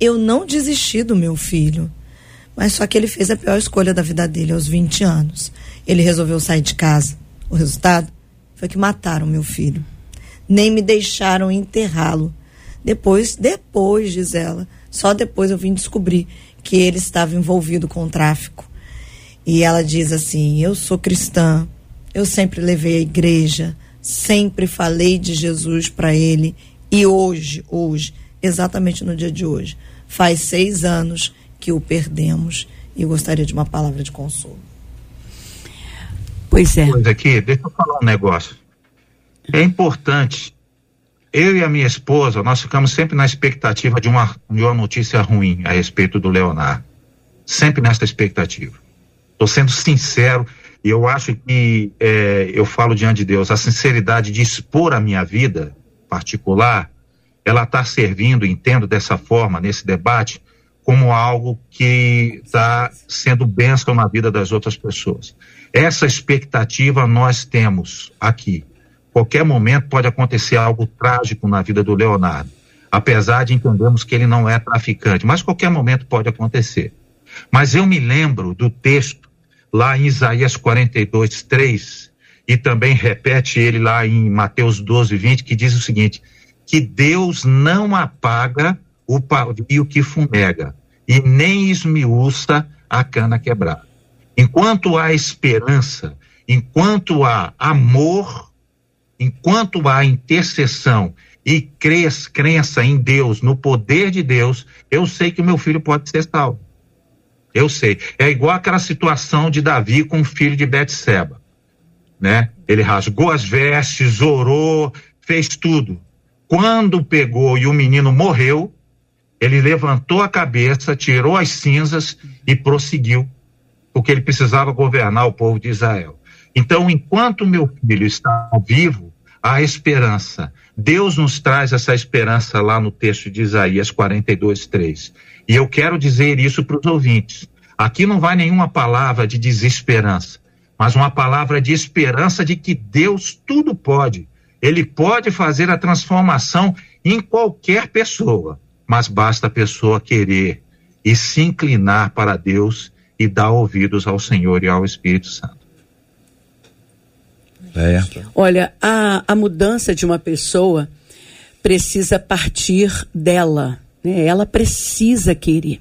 Eu não desisti do meu filho, mas só que ele fez a pior escolha da vida dele aos 20 anos ele resolveu sair de casa. O resultado foi que mataram meu filho. Nem me deixaram enterrá-lo. Depois, depois, diz ela, só depois eu vim descobrir que ele estava envolvido com o tráfico. E ela diz assim: Eu sou cristã, eu sempre levei a igreja, sempre falei de Jesus para ele. E hoje, hoje, exatamente no dia de hoje, faz seis anos que o perdemos. E gostaria de uma palavra de consolo. Pois é. Aqui, deixa eu falar um negócio. É importante. Eu e a minha esposa, nós ficamos sempre na expectativa de uma, de uma notícia ruim a respeito do Leonardo. Sempre nessa expectativa. Estou sendo sincero e eu acho que é, eu falo diante de Deus, a sinceridade de expor a minha vida particular, ela está servindo, entendo dessa forma, nesse debate, como algo que está sendo bênção na vida das outras pessoas. Essa expectativa nós temos aqui. Qualquer momento pode acontecer algo trágico na vida do Leonardo, apesar de entendermos que ele não é traficante, mas qualquer momento pode acontecer. Mas eu me lembro do texto lá em Isaías 42, 3, e também repete ele lá em Mateus 12, 20, que diz o seguinte: que Deus não apaga o pavio que fumega, e nem esmiuça a cana quebrada. Enquanto há esperança, enquanto há amor, enquanto há intercessão e cres, crença em Deus, no poder de Deus, eu sei que meu filho pode ser salvo. Eu sei. É igual aquela situação de Davi com o filho de Betseba, né? Ele rasgou as vestes, orou, fez tudo. Quando pegou e o menino morreu, ele levantou a cabeça, tirou as cinzas e prosseguiu porque ele precisava governar o povo de Israel. Então, enquanto meu filho está vivo, há esperança. Deus nos traz essa esperança lá no texto de Isaías 42, 3. E eu quero dizer isso para os ouvintes. Aqui não vai nenhuma palavra de desesperança, mas uma palavra de esperança de que Deus tudo pode. Ele pode fazer a transformação em qualquer pessoa, mas basta a pessoa querer e se inclinar para Deus e dar ouvidos ao Senhor e ao Espírito Santo. É. Olha, a, a mudança de uma pessoa precisa partir dela, né? ela precisa querer.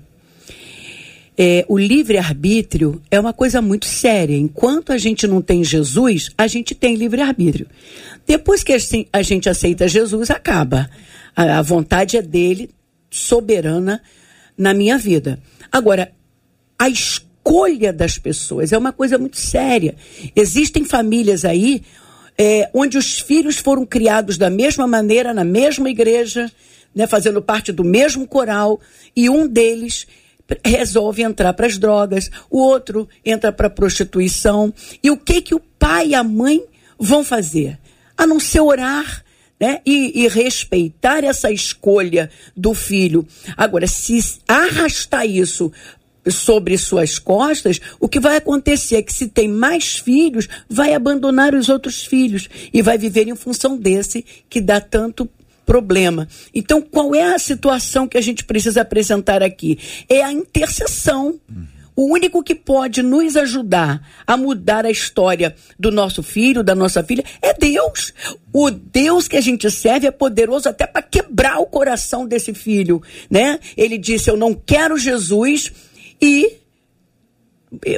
É, o livre-arbítrio é uma coisa muito séria. Enquanto a gente não tem Jesus, a gente tem livre-arbítrio. Depois que a gente aceita Jesus, acaba. A, a vontade é dele, soberana na minha vida. Agora, a escolha das pessoas é uma coisa muito séria. Existem famílias aí é, onde os filhos foram criados da mesma maneira, na mesma igreja, né, fazendo parte do mesmo coral, e um deles resolve entrar para as drogas, o outro entra para a prostituição. E o que que o pai e a mãe vão fazer? A não ser orar né? E, e, respeitar essa escolha do filho. Agora, se arrastar isso sobre suas costas, o que vai acontecer é que se tem mais filhos, vai abandonar os outros filhos e vai viver em função desse que dá tanto problema. Então, qual é a situação que a gente precisa apresentar aqui? É a intercessão. O único que pode nos ajudar a mudar a história do nosso filho, da nossa filha, é Deus. O Deus que a gente serve é poderoso até para quebrar o coração desse filho, né? Ele disse: "Eu não quero Jesus e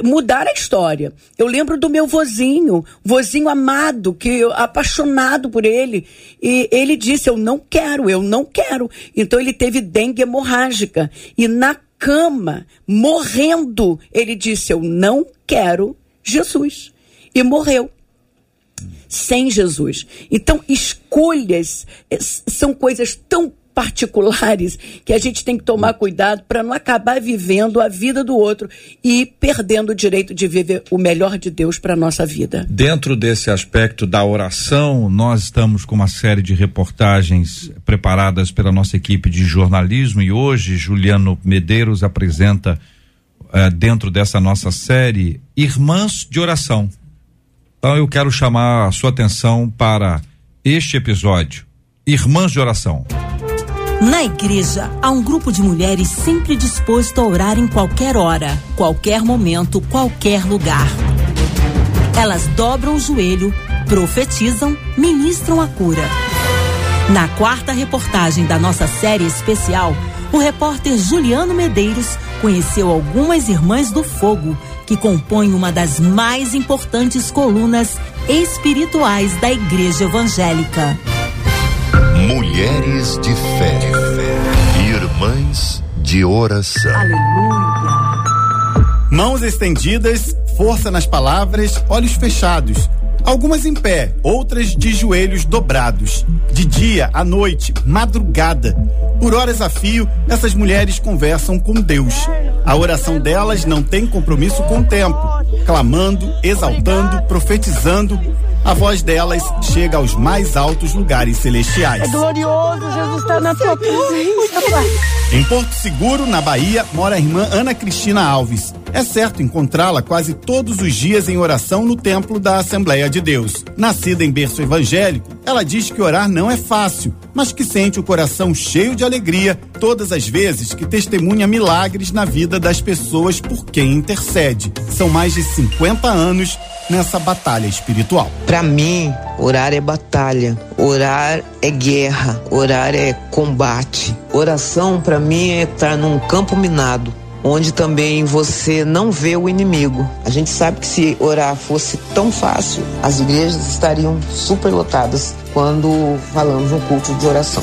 mudar a história. Eu lembro do meu vozinho, vozinho amado, que eu, apaixonado por ele, e ele disse: "Eu não quero, eu não quero". Então ele teve dengue hemorrágica e na cama, morrendo, ele disse: Eu não quero Jesus. E morreu. Sem Jesus. Então, escolhas eh, são coisas tão particulares que a gente tem que tomar cuidado para não acabar vivendo a vida do outro e perdendo o direito de viver o melhor de Deus para nossa vida. Dentro desse aspecto da oração, nós estamos com uma série de reportagens preparadas pela nossa equipe de jornalismo e hoje Juliano Medeiros apresenta uh, dentro dessa nossa série Irmãs de Oração. Então eu quero chamar a sua atenção para este episódio. Irmãs de Oração. Na igreja, há um grupo de mulheres sempre disposto a orar em qualquer hora, qualquer momento, qualquer lugar. Elas dobram o joelho, profetizam, ministram a cura. Na quarta reportagem da nossa série especial, o repórter Juliano Medeiros conheceu algumas irmãs do fogo que compõem uma das mais importantes colunas espirituais da Igreja Evangélica. Mulheres de fé. Irmãs de oração. Aleluia. Mãos estendidas, força nas palavras, olhos fechados. Algumas em pé, outras de joelhos dobrados. De dia, à noite, madrugada. Por horas a fio, essas mulheres conversam com Deus. A oração delas não tem compromisso com o tempo. Clamando, exaltando, profetizando, a voz delas chega aos mais altos lugares celestiais. É glorioso, Jesus está na tua presença, Pai. Em Porto Seguro, na Bahia, mora a irmã Ana Cristina Alves. É certo encontrá-la quase todos os dias em oração no templo da Assembleia de Deus. Nascida em berço evangélico, ela diz que orar não é fácil, mas que sente o coração cheio de alegria todas as vezes que testemunha milagres na vida das pessoas por quem intercede. São mais de 50 anos nessa batalha espiritual. Para mim, orar é batalha, orar é guerra, orar é combate. Oração para mim é estar num campo minado onde também você não vê o inimigo. A gente sabe que se orar fosse tão fácil, as igrejas estariam superlotadas quando falamos no culto de oração.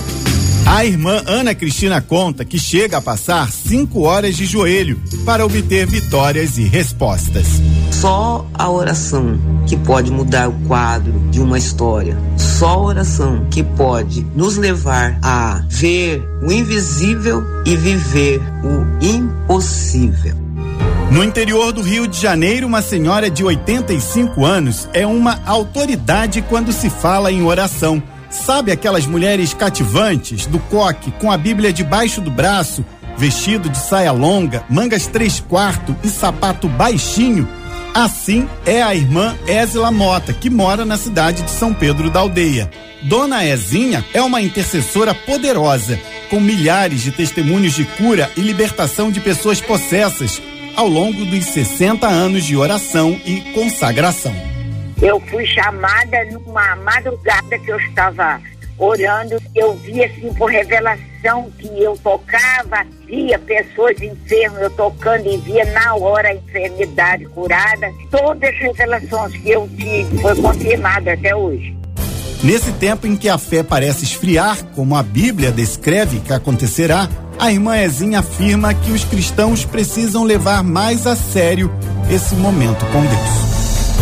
A irmã Ana Cristina conta que chega a passar cinco horas de joelho para obter vitórias e respostas. Só a oração que pode mudar o quadro de uma história. Só a oração que pode nos levar a ver o invisível e viver o impossível. No interior do Rio de Janeiro, uma senhora de 85 anos é uma autoridade quando se fala em oração. Sabe aquelas mulheres cativantes do coque com a Bíblia debaixo do braço, vestido de saia longa, mangas três quartos e sapato baixinho? Assim é a irmã Ézila Mota, que mora na cidade de São Pedro da Aldeia. Dona Ezinha é uma intercessora poderosa, com milhares de testemunhos de cura e libertação de pessoas possessas ao longo dos 60 anos de oração e consagração. Eu fui chamada numa madrugada que eu estava orando, eu vi assim por revelação que eu tocava, via pessoas enfermas, eu tocando e via na hora a enfermidade curada. Todas as revelações que eu tive foi confirmada até hoje. Nesse tempo em que a fé parece esfriar, como a Bíblia descreve que acontecerá, a irmã Ezinha afirma que os cristãos precisam levar mais a sério esse momento com Deus.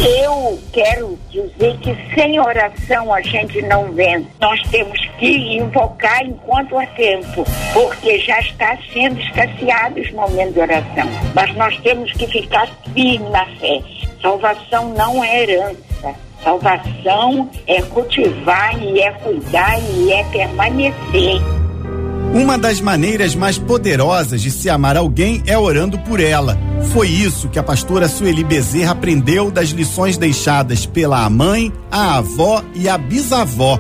Eu quero dizer que sem oração a gente não vence. Nós temos que invocar enquanto há tempo, porque já está sendo escasseado os momentos de oração. Mas nós temos que ficar firmes na fé. Salvação não é herança. Salvação é cultivar e é cuidar e é permanecer. Uma das maneiras mais poderosas de se amar alguém é orando por ela. Foi isso que a pastora Sueli Bezerra aprendeu das lições deixadas pela mãe, a avó e a bisavó.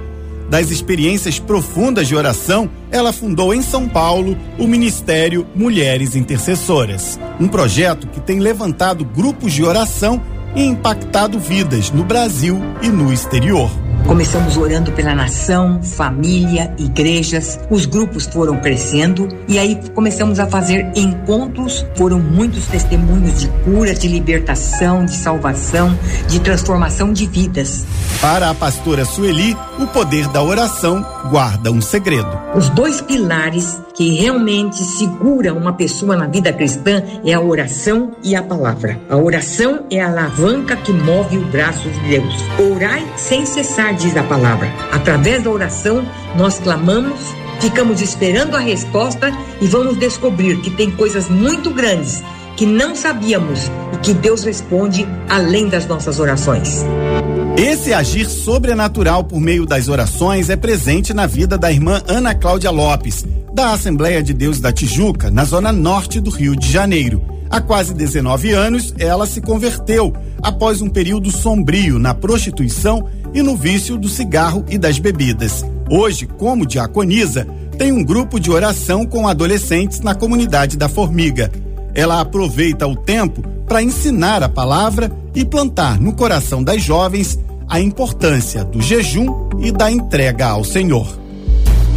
Das experiências profundas de oração, ela fundou em São Paulo o Ministério Mulheres Intercessoras, um projeto que tem levantado grupos de oração e impactado vidas no Brasil e no exterior. Começamos orando pela nação, família, igrejas. Os grupos foram crescendo e aí começamos a fazer encontros. Foram muitos testemunhos de cura, de libertação, de salvação, de transformação de vidas. Para a pastora Sueli, o poder da oração guarda um segredo. Os dois pilares que realmente segura uma pessoa na vida cristã é a oração e a palavra. A oração é a alavanca que move o braço de Deus. Orai sem cessar, diz a palavra. Através da oração, nós clamamos, ficamos esperando a resposta e vamos descobrir que tem coisas muito grandes que não sabíamos e que Deus responde além das nossas orações. Esse agir sobrenatural por meio das orações é presente na vida da irmã Ana Cláudia Lopes, da Assembleia de Deus da Tijuca, na zona norte do Rio de Janeiro. Há quase 19 anos, ela se converteu após um período sombrio na prostituição e no vício do cigarro e das bebidas. Hoje, como diaconisa, tem um grupo de oração com adolescentes na comunidade da Formiga. Ela aproveita o tempo para ensinar a palavra e plantar no coração das jovens a importância do jejum e da entrega ao Senhor.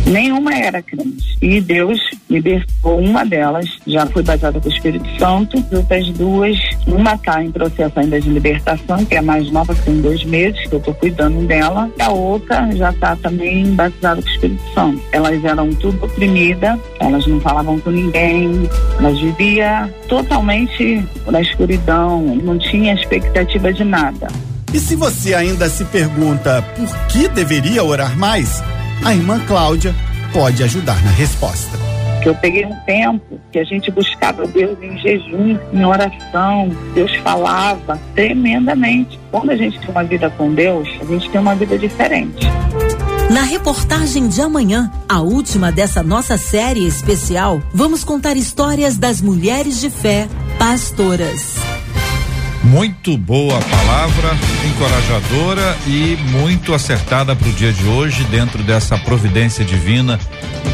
Nenhuma era crente. E Deus libertou uma delas, já foi batizada com o Espírito Santo. Outras duas, uma está em processo ainda de libertação, que é a mais nova, tem dois meses, que eu estou cuidando dela. A outra já está também batizada com o Espírito Santo. Elas eram tudo oprimidas, elas não falavam com ninguém, elas viviam totalmente na escuridão, não tinha expectativa de nada. E se você ainda se pergunta por que deveria orar mais? A irmã Cláudia pode ajudar na resposta. Eu peguei um tempo que a gente buscava Deus em jejum, em oração. Deus falava tremendamente. Quando a gente tem uma vida com Deus, a gente tem uma vida diferente. Na reportagem de amanhã, a última dessa nossa série especial, vamos contar histórias das mulheres de fé pastoras. Muito boa palavra, encorajadora e muito acertada para o dia de hoje, dentro dessa providência divina,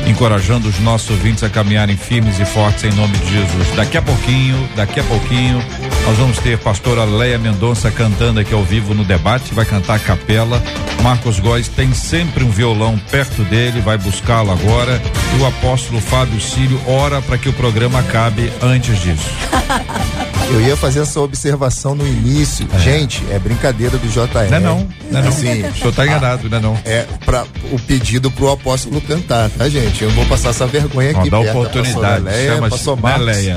encorajando os nossos ouvintes a caminharem firmes e fortes em nome de Jesus. Daqui a pouquinho, daqui a pouquinho, nós vamos ter pastora Leia Mendonça cantando aqui ao vivo no debate, vai cantar a capela. Marcos Góes tem sempre um violão perto dele, vai buscá-lo agora. E o apóstolo Fábio Cílio ora para que o programa acabe antes disso. Eu ia fazer essa observação no início. É. Gente, é brincadeira do JR. Não é não, não, é não. Assim, o senhor tá enganado, não é não. É para o pedido pro apóstolo cantar, tá gente? Eu não vou passar essa vergonha não, aqui. Dá oportunidade.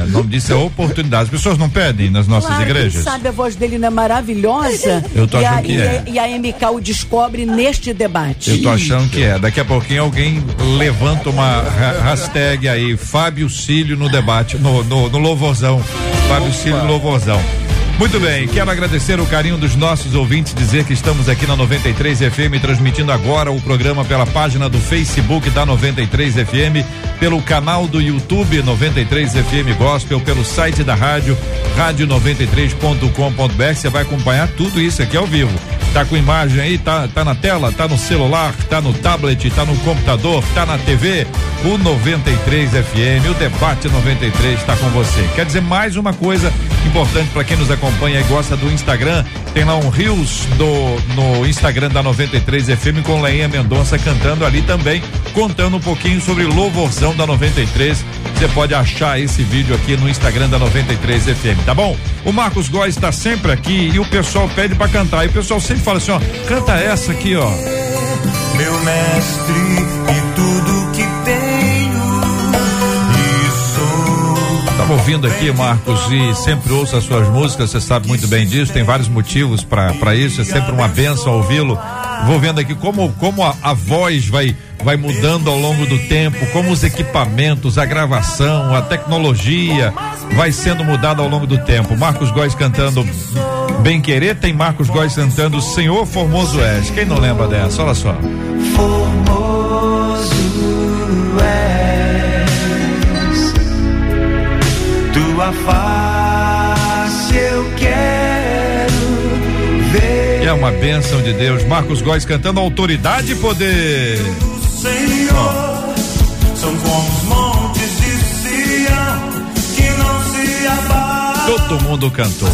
O nome disso é oportunidade. As pessoas não pedem nas nossas claro, igrejas? sabe, a voz dele não é maravilhosa? Eu tô achando a, que é. E a MK o descobre neste debate. Eu tô achando que é. Daqui a pouquinho alguém levanta uma hashtag aí, Fábio Cílio no debate, no, no, no louvorzão. Fábio no louvorzão. Muito bem, quero agradecer o carinho dos nossos ouvintes, dizer que estamos aqui na 93 FM, transmitindo agora o programa pela página do Facebook da 93 FM, pelo canal do YouTube 93 FM Gospel, pelo site da rádio, rádio93.com.br. Você vai acompanhar tudo isso aqui ao vivo. Tá com imagem aí, tá, tá na tela, tá no celular, tá no tablet, tá no computador, tá na TV. O 93 FM, o debate 93 está com você. Quer dizer mais uma coisa importante para quem nos acompanha e gosta do Instagram, tem lá um Rios do no Instagram da 93 FM com Leinha Mendonça cantando ali também, contando um pouquinho sobre louvorzão da 93. Você pode achar esse vídeo aqui no Instagram da 93 FM, tá bom? O Marcos Góes está sempre aqui e o pessoal pede para cantar. E o pessoal sempre fala assim, ó, canta essa aqui, ó. Meu mestre Estava ouvindo aqui, Marcos, e sempre ouço as suas músicas, você sabe muito bem disso, tem vários motivos para isso, é sempre uma benção ouvi-lo. Vou vendo aqui como, como a, a voz vai, vai mudando ao longo do tempo, como os equipamentos, a gravação, a tecnologia vai sendo mudada ao longo do tempo. Marcos Góes cantando Bem Querer, tem Marcos Góes cantando Senhor Formoso És. Quem não lembra dessa? Olha só. Formoso tua face eu quero ver. É uma bênção de Deus. Marcos Góes cantando Autoridade e Poder. Senhor, oh. são como os montes de Sião que não se abalam. Todo mundo cantou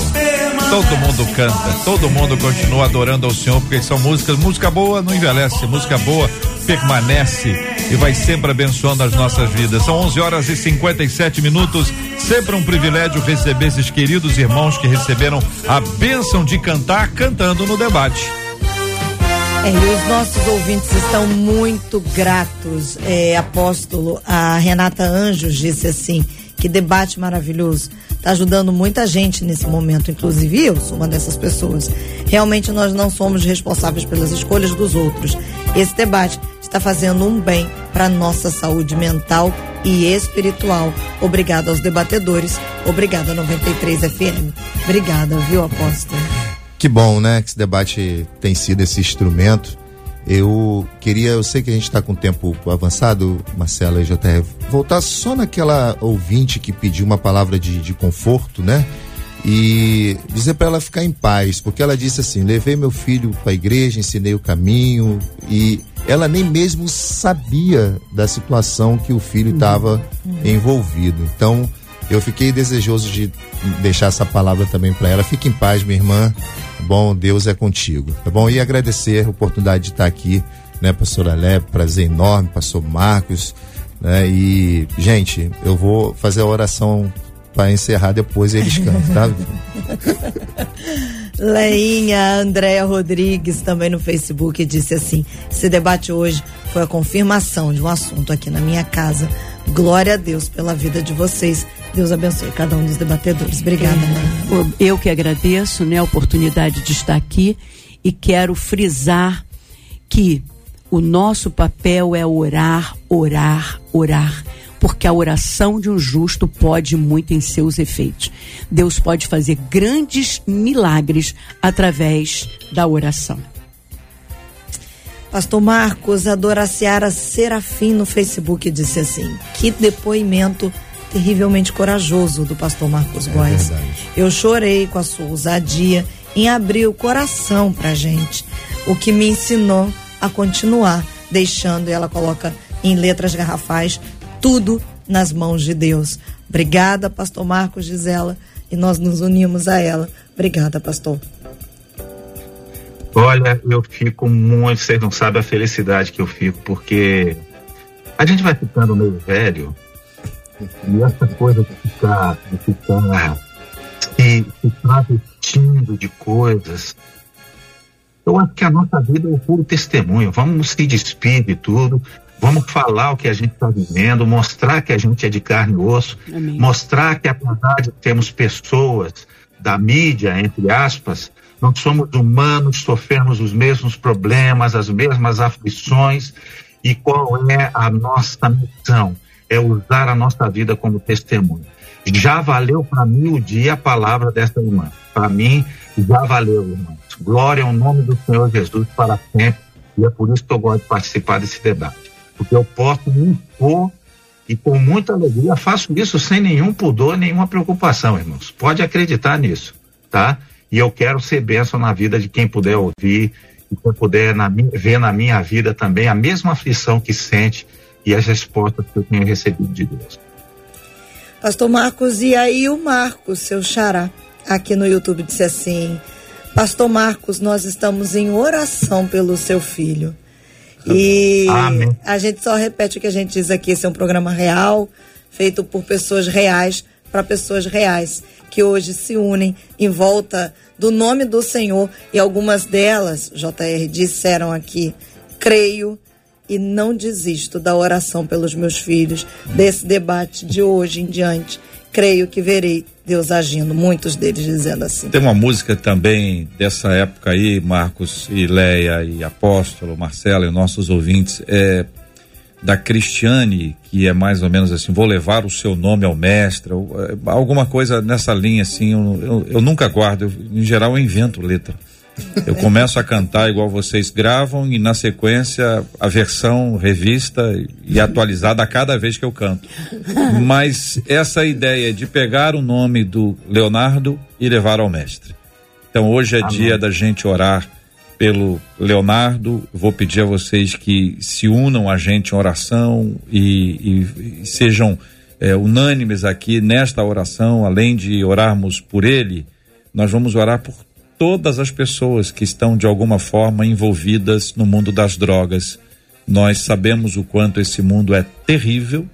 todo mundo canta, todo mundo continua adorando ao Senhor, porque são músicas, música boa não envelhece, música boa permanece e vai sempre abençoando as nossas vidas. São 11 horas e 57 minutos. Sempre um privilégio receber esses queridos irmãos que receberam a bênção de cantar cantando no debate. É, e os nossos ouvintes estão muito gratos. É, apóstolo, a Renata Anjos disse assim: que debate maravilhoso está ajudando muita gente nesse momento, inclusive eu sou uma dessas pessoas. Realmente nós não somos responsáveis pelas escolhas dos outros. Esse debate está fazendo um bem para nossa saúde mental e espiritual. Obrigada aos debatedores, obrigada 93 FM. Obrigada, viu, apóstolo? Que bom, né, que esse debate tem sido esse instrumento eu queria, eu sei que a gente está com tempo avançado, Marcela e JR, voltar só naquela ouvinte que pediu uma palavra de, de conforto, né? E dizer para ela ficar em paz, porque ela disse assim: levei meu filho para a igreja, ensinei o caminho, e ela nem mesmo sabia da situação que o filho estava uhum. envolvido. Então, eu fiquei desejoso de deixar essa palavra também para ela. Fique em paz, minha irmã bom? Deus é contigo, tá bom? E agradecer a oportunidade de estar aqui, né, pastor Alé, prazer enorme, pastor Marcos, né? E, gente, eu vou fazer a oração para encerrar depois eles cantam, tá? Leinha Andréa Rodrigues também no Facebook disse assim: esse debate hoje foi a confirmação de um assunto aqui na minha casa. Glória a Deus pela vida de vocês. Deus abençoe cada um dos debatedores. Obrigada, é, Eu que agradeço né, a oportunidade de estar aqui e quero frisar que o nosso papel é orar, orar, orar. Porque a oração de um justo pode muito em seus efeitos. Deus pode fazer grandes milagres através da oração. Pastor Marcos, a Doraciara Serafim no Facebook disse assim: que depoimento terrivelmente corajoso do pastor Marcos é Góes. Eu chorei com a sua ousadia em abrir o coração pra gente, o que me ensinou a continuar deixando, e ela coloca em letras garrafais, tudo nas mãos de Deus. Obrigada, pastor Marcos, diz ela, e nós nos unimos a ela. Obrigada, pastor. Olha, eu fico muito, vocês não sabem a felicidade que eu fico, porque a gente vai ficando meio velho e essa coisa de ficar, de ficar se, se travestindo de coisas, eu acho que a nossa vida é o puro testemunho. Vamos se despedir de tudo, vamos falar o que a gente está vivendo, mostrar que a gente é de carne e osso, Amém. mostrar que apesar de termos pessoas da mídia, entre aspas, nós somos humanos, sofremos os mesmos problemas, as mesmas aflições, e qual é a nossa missão? é usar a nossa vida como testemunho. Já valeu para mim o dia a palavra dessa irmã. Para mim, já valeu, irmãos. Glória ao nome do Senhor Jesus para sempre. E é por isso que eu gosto de participar desse debate. Porque eu posso me impor e com muita alegria faço isso sem nenhum pudor, nenhuma preocupação, irmãos. Pode acreditar nisso, tá? E eu quero ser bênção na vida de quem puder ouvir e quem puder na, ver na minha vida também a mesma aflição que sente e as respostas que eu tenho recebido de Deus. Pastor Marcos, e aí o Marcos, seu xará, aqui no YouTube disse assim: Pastor Marcos, nós estamos em oração pelo seu filho. E Amém. a gente só repete o que a gente diz aqui: esse é um programa real, feito por pessoas reais, para pessoas reais, que hoje se unem em volta do nome do Senhor. E algumas delas, JR, disseram aqui: creio e não desisto da oração pelos meus filhos, desse debate de hoje em diante, creio que verei Deus agindo, muitos deles dizendo assim. Tem uma música também dessa época aí, Marcos e Leia e Apóstolo, Marcela e nossos ouvintes, é da Cristiane, que é mais ou menos assim, vou levar o seu nome ao mestre, é, alguma coisa nessa linha assim, eu, eu, eu nunca guardo, eu, em geral eu invento letra. Eu começo a cantar igual vocês gravam e na sequência a versão revista e atualizada a cada vez que eu canto. Mas essa ideia de pegar o nome do Leonardo e levar ao mestre. Então hoje é Amém. dia da gente orar pelo Leonardo. Vou pedir a vocês que se unam a gente em oração e, e, e sejam é, unânimes aqui nesta oração. Além de orarmos por ele, nós vamos orar por todas as pessoas que estão de alguma forma envolvidas no mundo das drogas. Nós sabemos o quanto esse mundo é terrível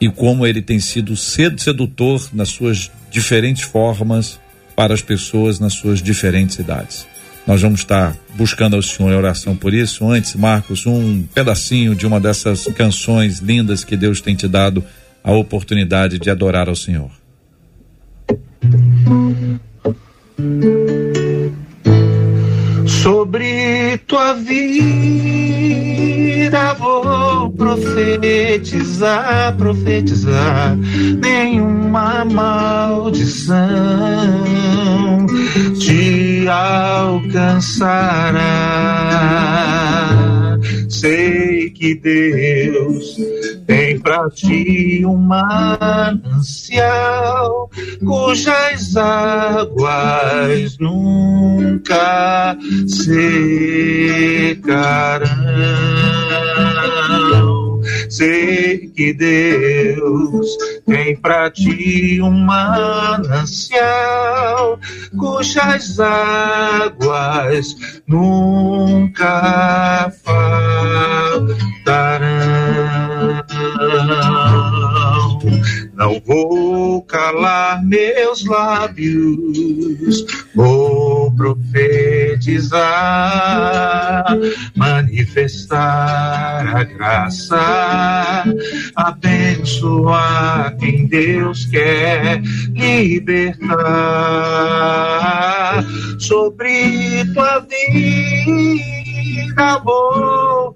e como ele tem sido sedutor nas suas diferentes formas para as pessoas nas suas diferentes idades. Nós vamos estar buscando ao Senhor em oração por isso. Antes, Marcos, um pedacinho de uma dessas canções lindas que Deus tem te dado a oportunidade de adorar ao Senhor. Sobre tua vida vou profetizar, profetizar. Nenhuma maldição te alcançará. Sei que Deus tem pra ti um manancial cujas águas nunca secarão. Sei que Deus tem pra ti um manancial cujas águas nunca faltarão. Não vou calar meus lábios, vou profetizar, manifestar a graça, abençoar quem Deus quer libertar. Sobre tua vida, vou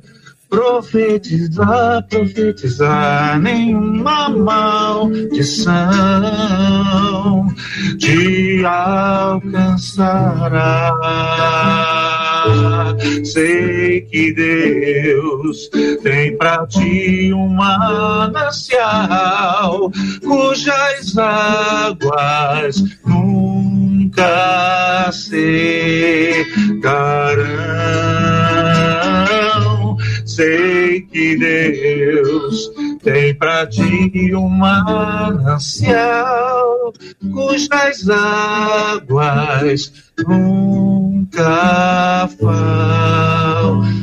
profetizar, profetizar, nenhuma maldição te alcançará. Sei que Deus tem para ti um manancial cujas águas nunca secarão sei que Deus tem para ti um manancial cujas águas nunca faltarão.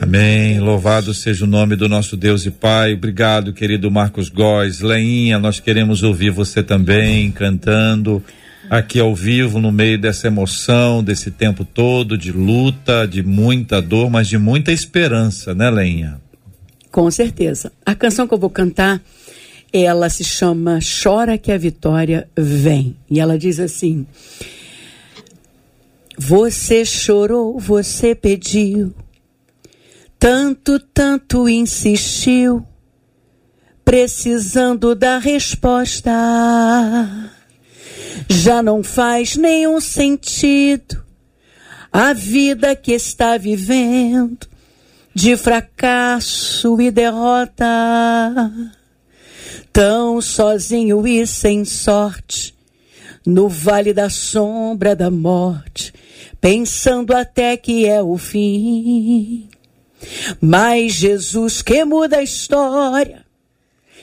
Amém. Louvado seja o nome do nosso Deus e Pai. Obrigado, querido Marcos Góes. Leinha, nós queremos ouvir você também cantando aqui ao vivo, no meio dessa emoção, desse tempo todo de luta, de muita dor, mas de muita esperança, né, Leinha? Com certeza. A canção que eu vou cantar, ela se chama Chora que a Vitória Vem. E ela diz assim: Você chorou, você pediu, tanto, tanto insistiu, precisando da resposta já não faz nenhum sentido a vida que está vivendo de fracasso e derrota. Tão sozinho e sem sorte, no vale da sombra da morte, pensando até que é o fim. Mas Jesus que muda a história,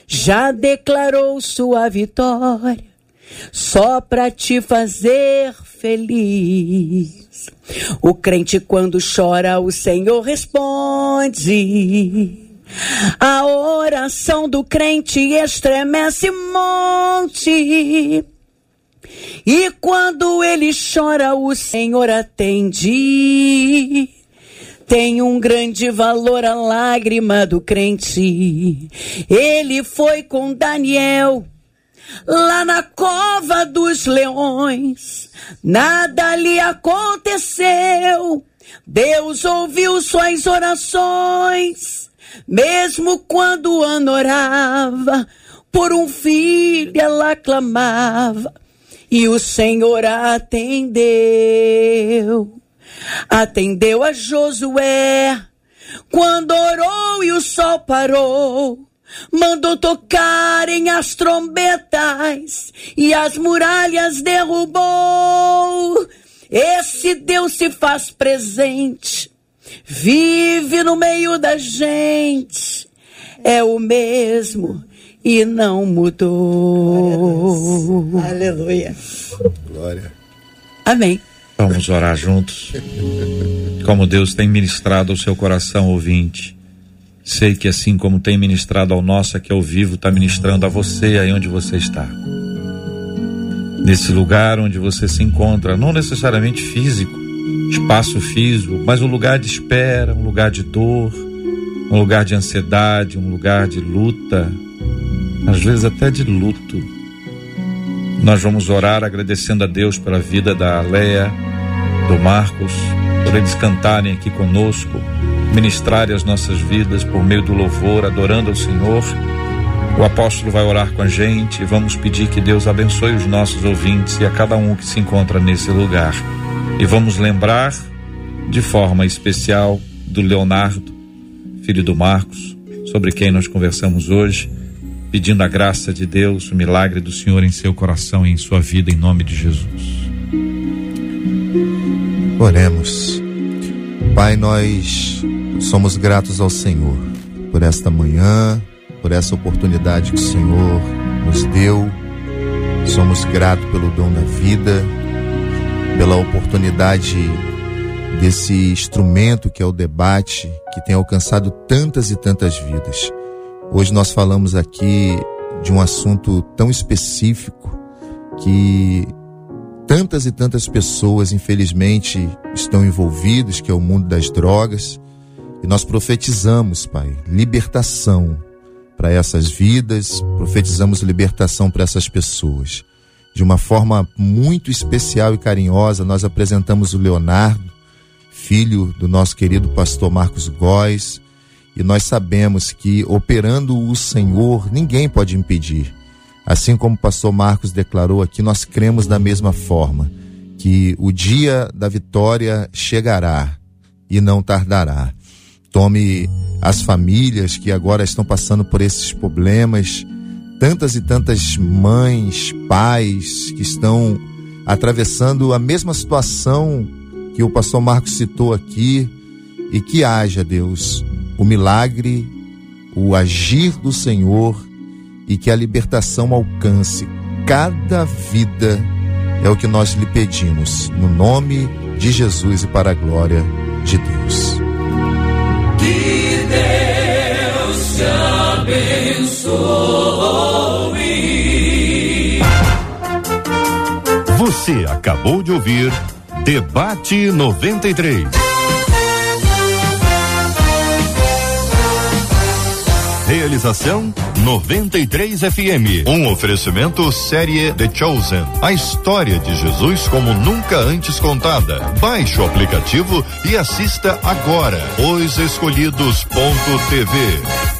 já declarou sua vitória só para te fazer feliz. O crente, quando chora, o Senhor responde. A oração do crente estremece monte. E quando ele chora, o Senhor atende. Tem um grande valor a lágrima do crente. Ele foi com Daniel lá na cova dos leões. Nada lhe aconteceu. Deus ouviu suas orações, mesmo quando Ana orava, por um filho ela clamava, e o Senhor atendeu. Atendeu a Josué, quando orou e o sol parou mandou tocarem as trombetas e as muralhas derrubou. Esse Deus se faz presente, vive no meio da gente, é o mesmo e não mudou. Aleluia. Glória. Amém. Vamos orar juntos. Como Deus tem ministrado ao seu coração ouvinte. Sei que assim como tem ministrado ao nosso aqui ao vivo, está ministrando a você aí onde você está. Nesse lugar onde você se encontra, não necessariamente físico, espaço físico, mas um lugar de espera, um lugar de dor, um lugar de ansiedade, um lugar de luta, às vezes até de luto. Nós vamos orar agradecendo a Deus pela vida da Leia, do Marcos, por eles cantarem aqui conosco ministrarem as nossas vidas por meio do louvor, adorando ao Senhor. O apóstolo vai orar com a gente e vamos pedir que Deus abençoe os nossos ouvintes e a cada um que se encontra nesse lugar. E vamos lembrar de forma especial do Leonardo, filho do Marcos, sobre quem nós conversamos hoje, pedindo a graça de Deus, o milagre do Senhor em seu coração e em sua vida, em nome de Jesus. Oremos. Pai, nós Somos gratos ao Senhor por esta manhã, por essa oportunidade que o Senhor nos deu. Somos gratos pelo dom da vida, pela oportunidade desse instrumento que é o debate, que tem alcançado tantas e tantas vidas. Hoje nós falamos aqui de um assunto tão específico que tantas e tantas pessoas, infelizmente, estão envolvidas, que é o mundo das drogas. E nós profetizamos, Pai, libertação para essas vidas, profetizamos libertação para essas pessoas. De uma forma muito especial e carinhosa, nós apresentamos o Leonardo, filho do nosso querido pastor Marcos Góes, e nós sabemos que operando o Senhor, ninguém pode impedir. Assim como o pastor Marcos declarou aqui, nós cremos da mesma forma, que o dia da vitória chegará e não tardará. Tome as famílias que agora estão passando por esses problemas, tantas e tantas mães, pais que estão atravessando a mesma situação que o pastor Marcos citou aqui, e que haja, Deus, o milagre, o agir do Senhor e que a libertação alcance cada vida, é o que nós lhe pedimos, no nome de Jesus e para a glória de Deus. Que Deus te abençoe. Você acabou de ouvir Debate 93. Realização 93 FM. Um oferecimento série The Chosen. A história de Jesus como nunca antes contada. Baixe o aplicativo e assista agora. Os Escolhidos.tv.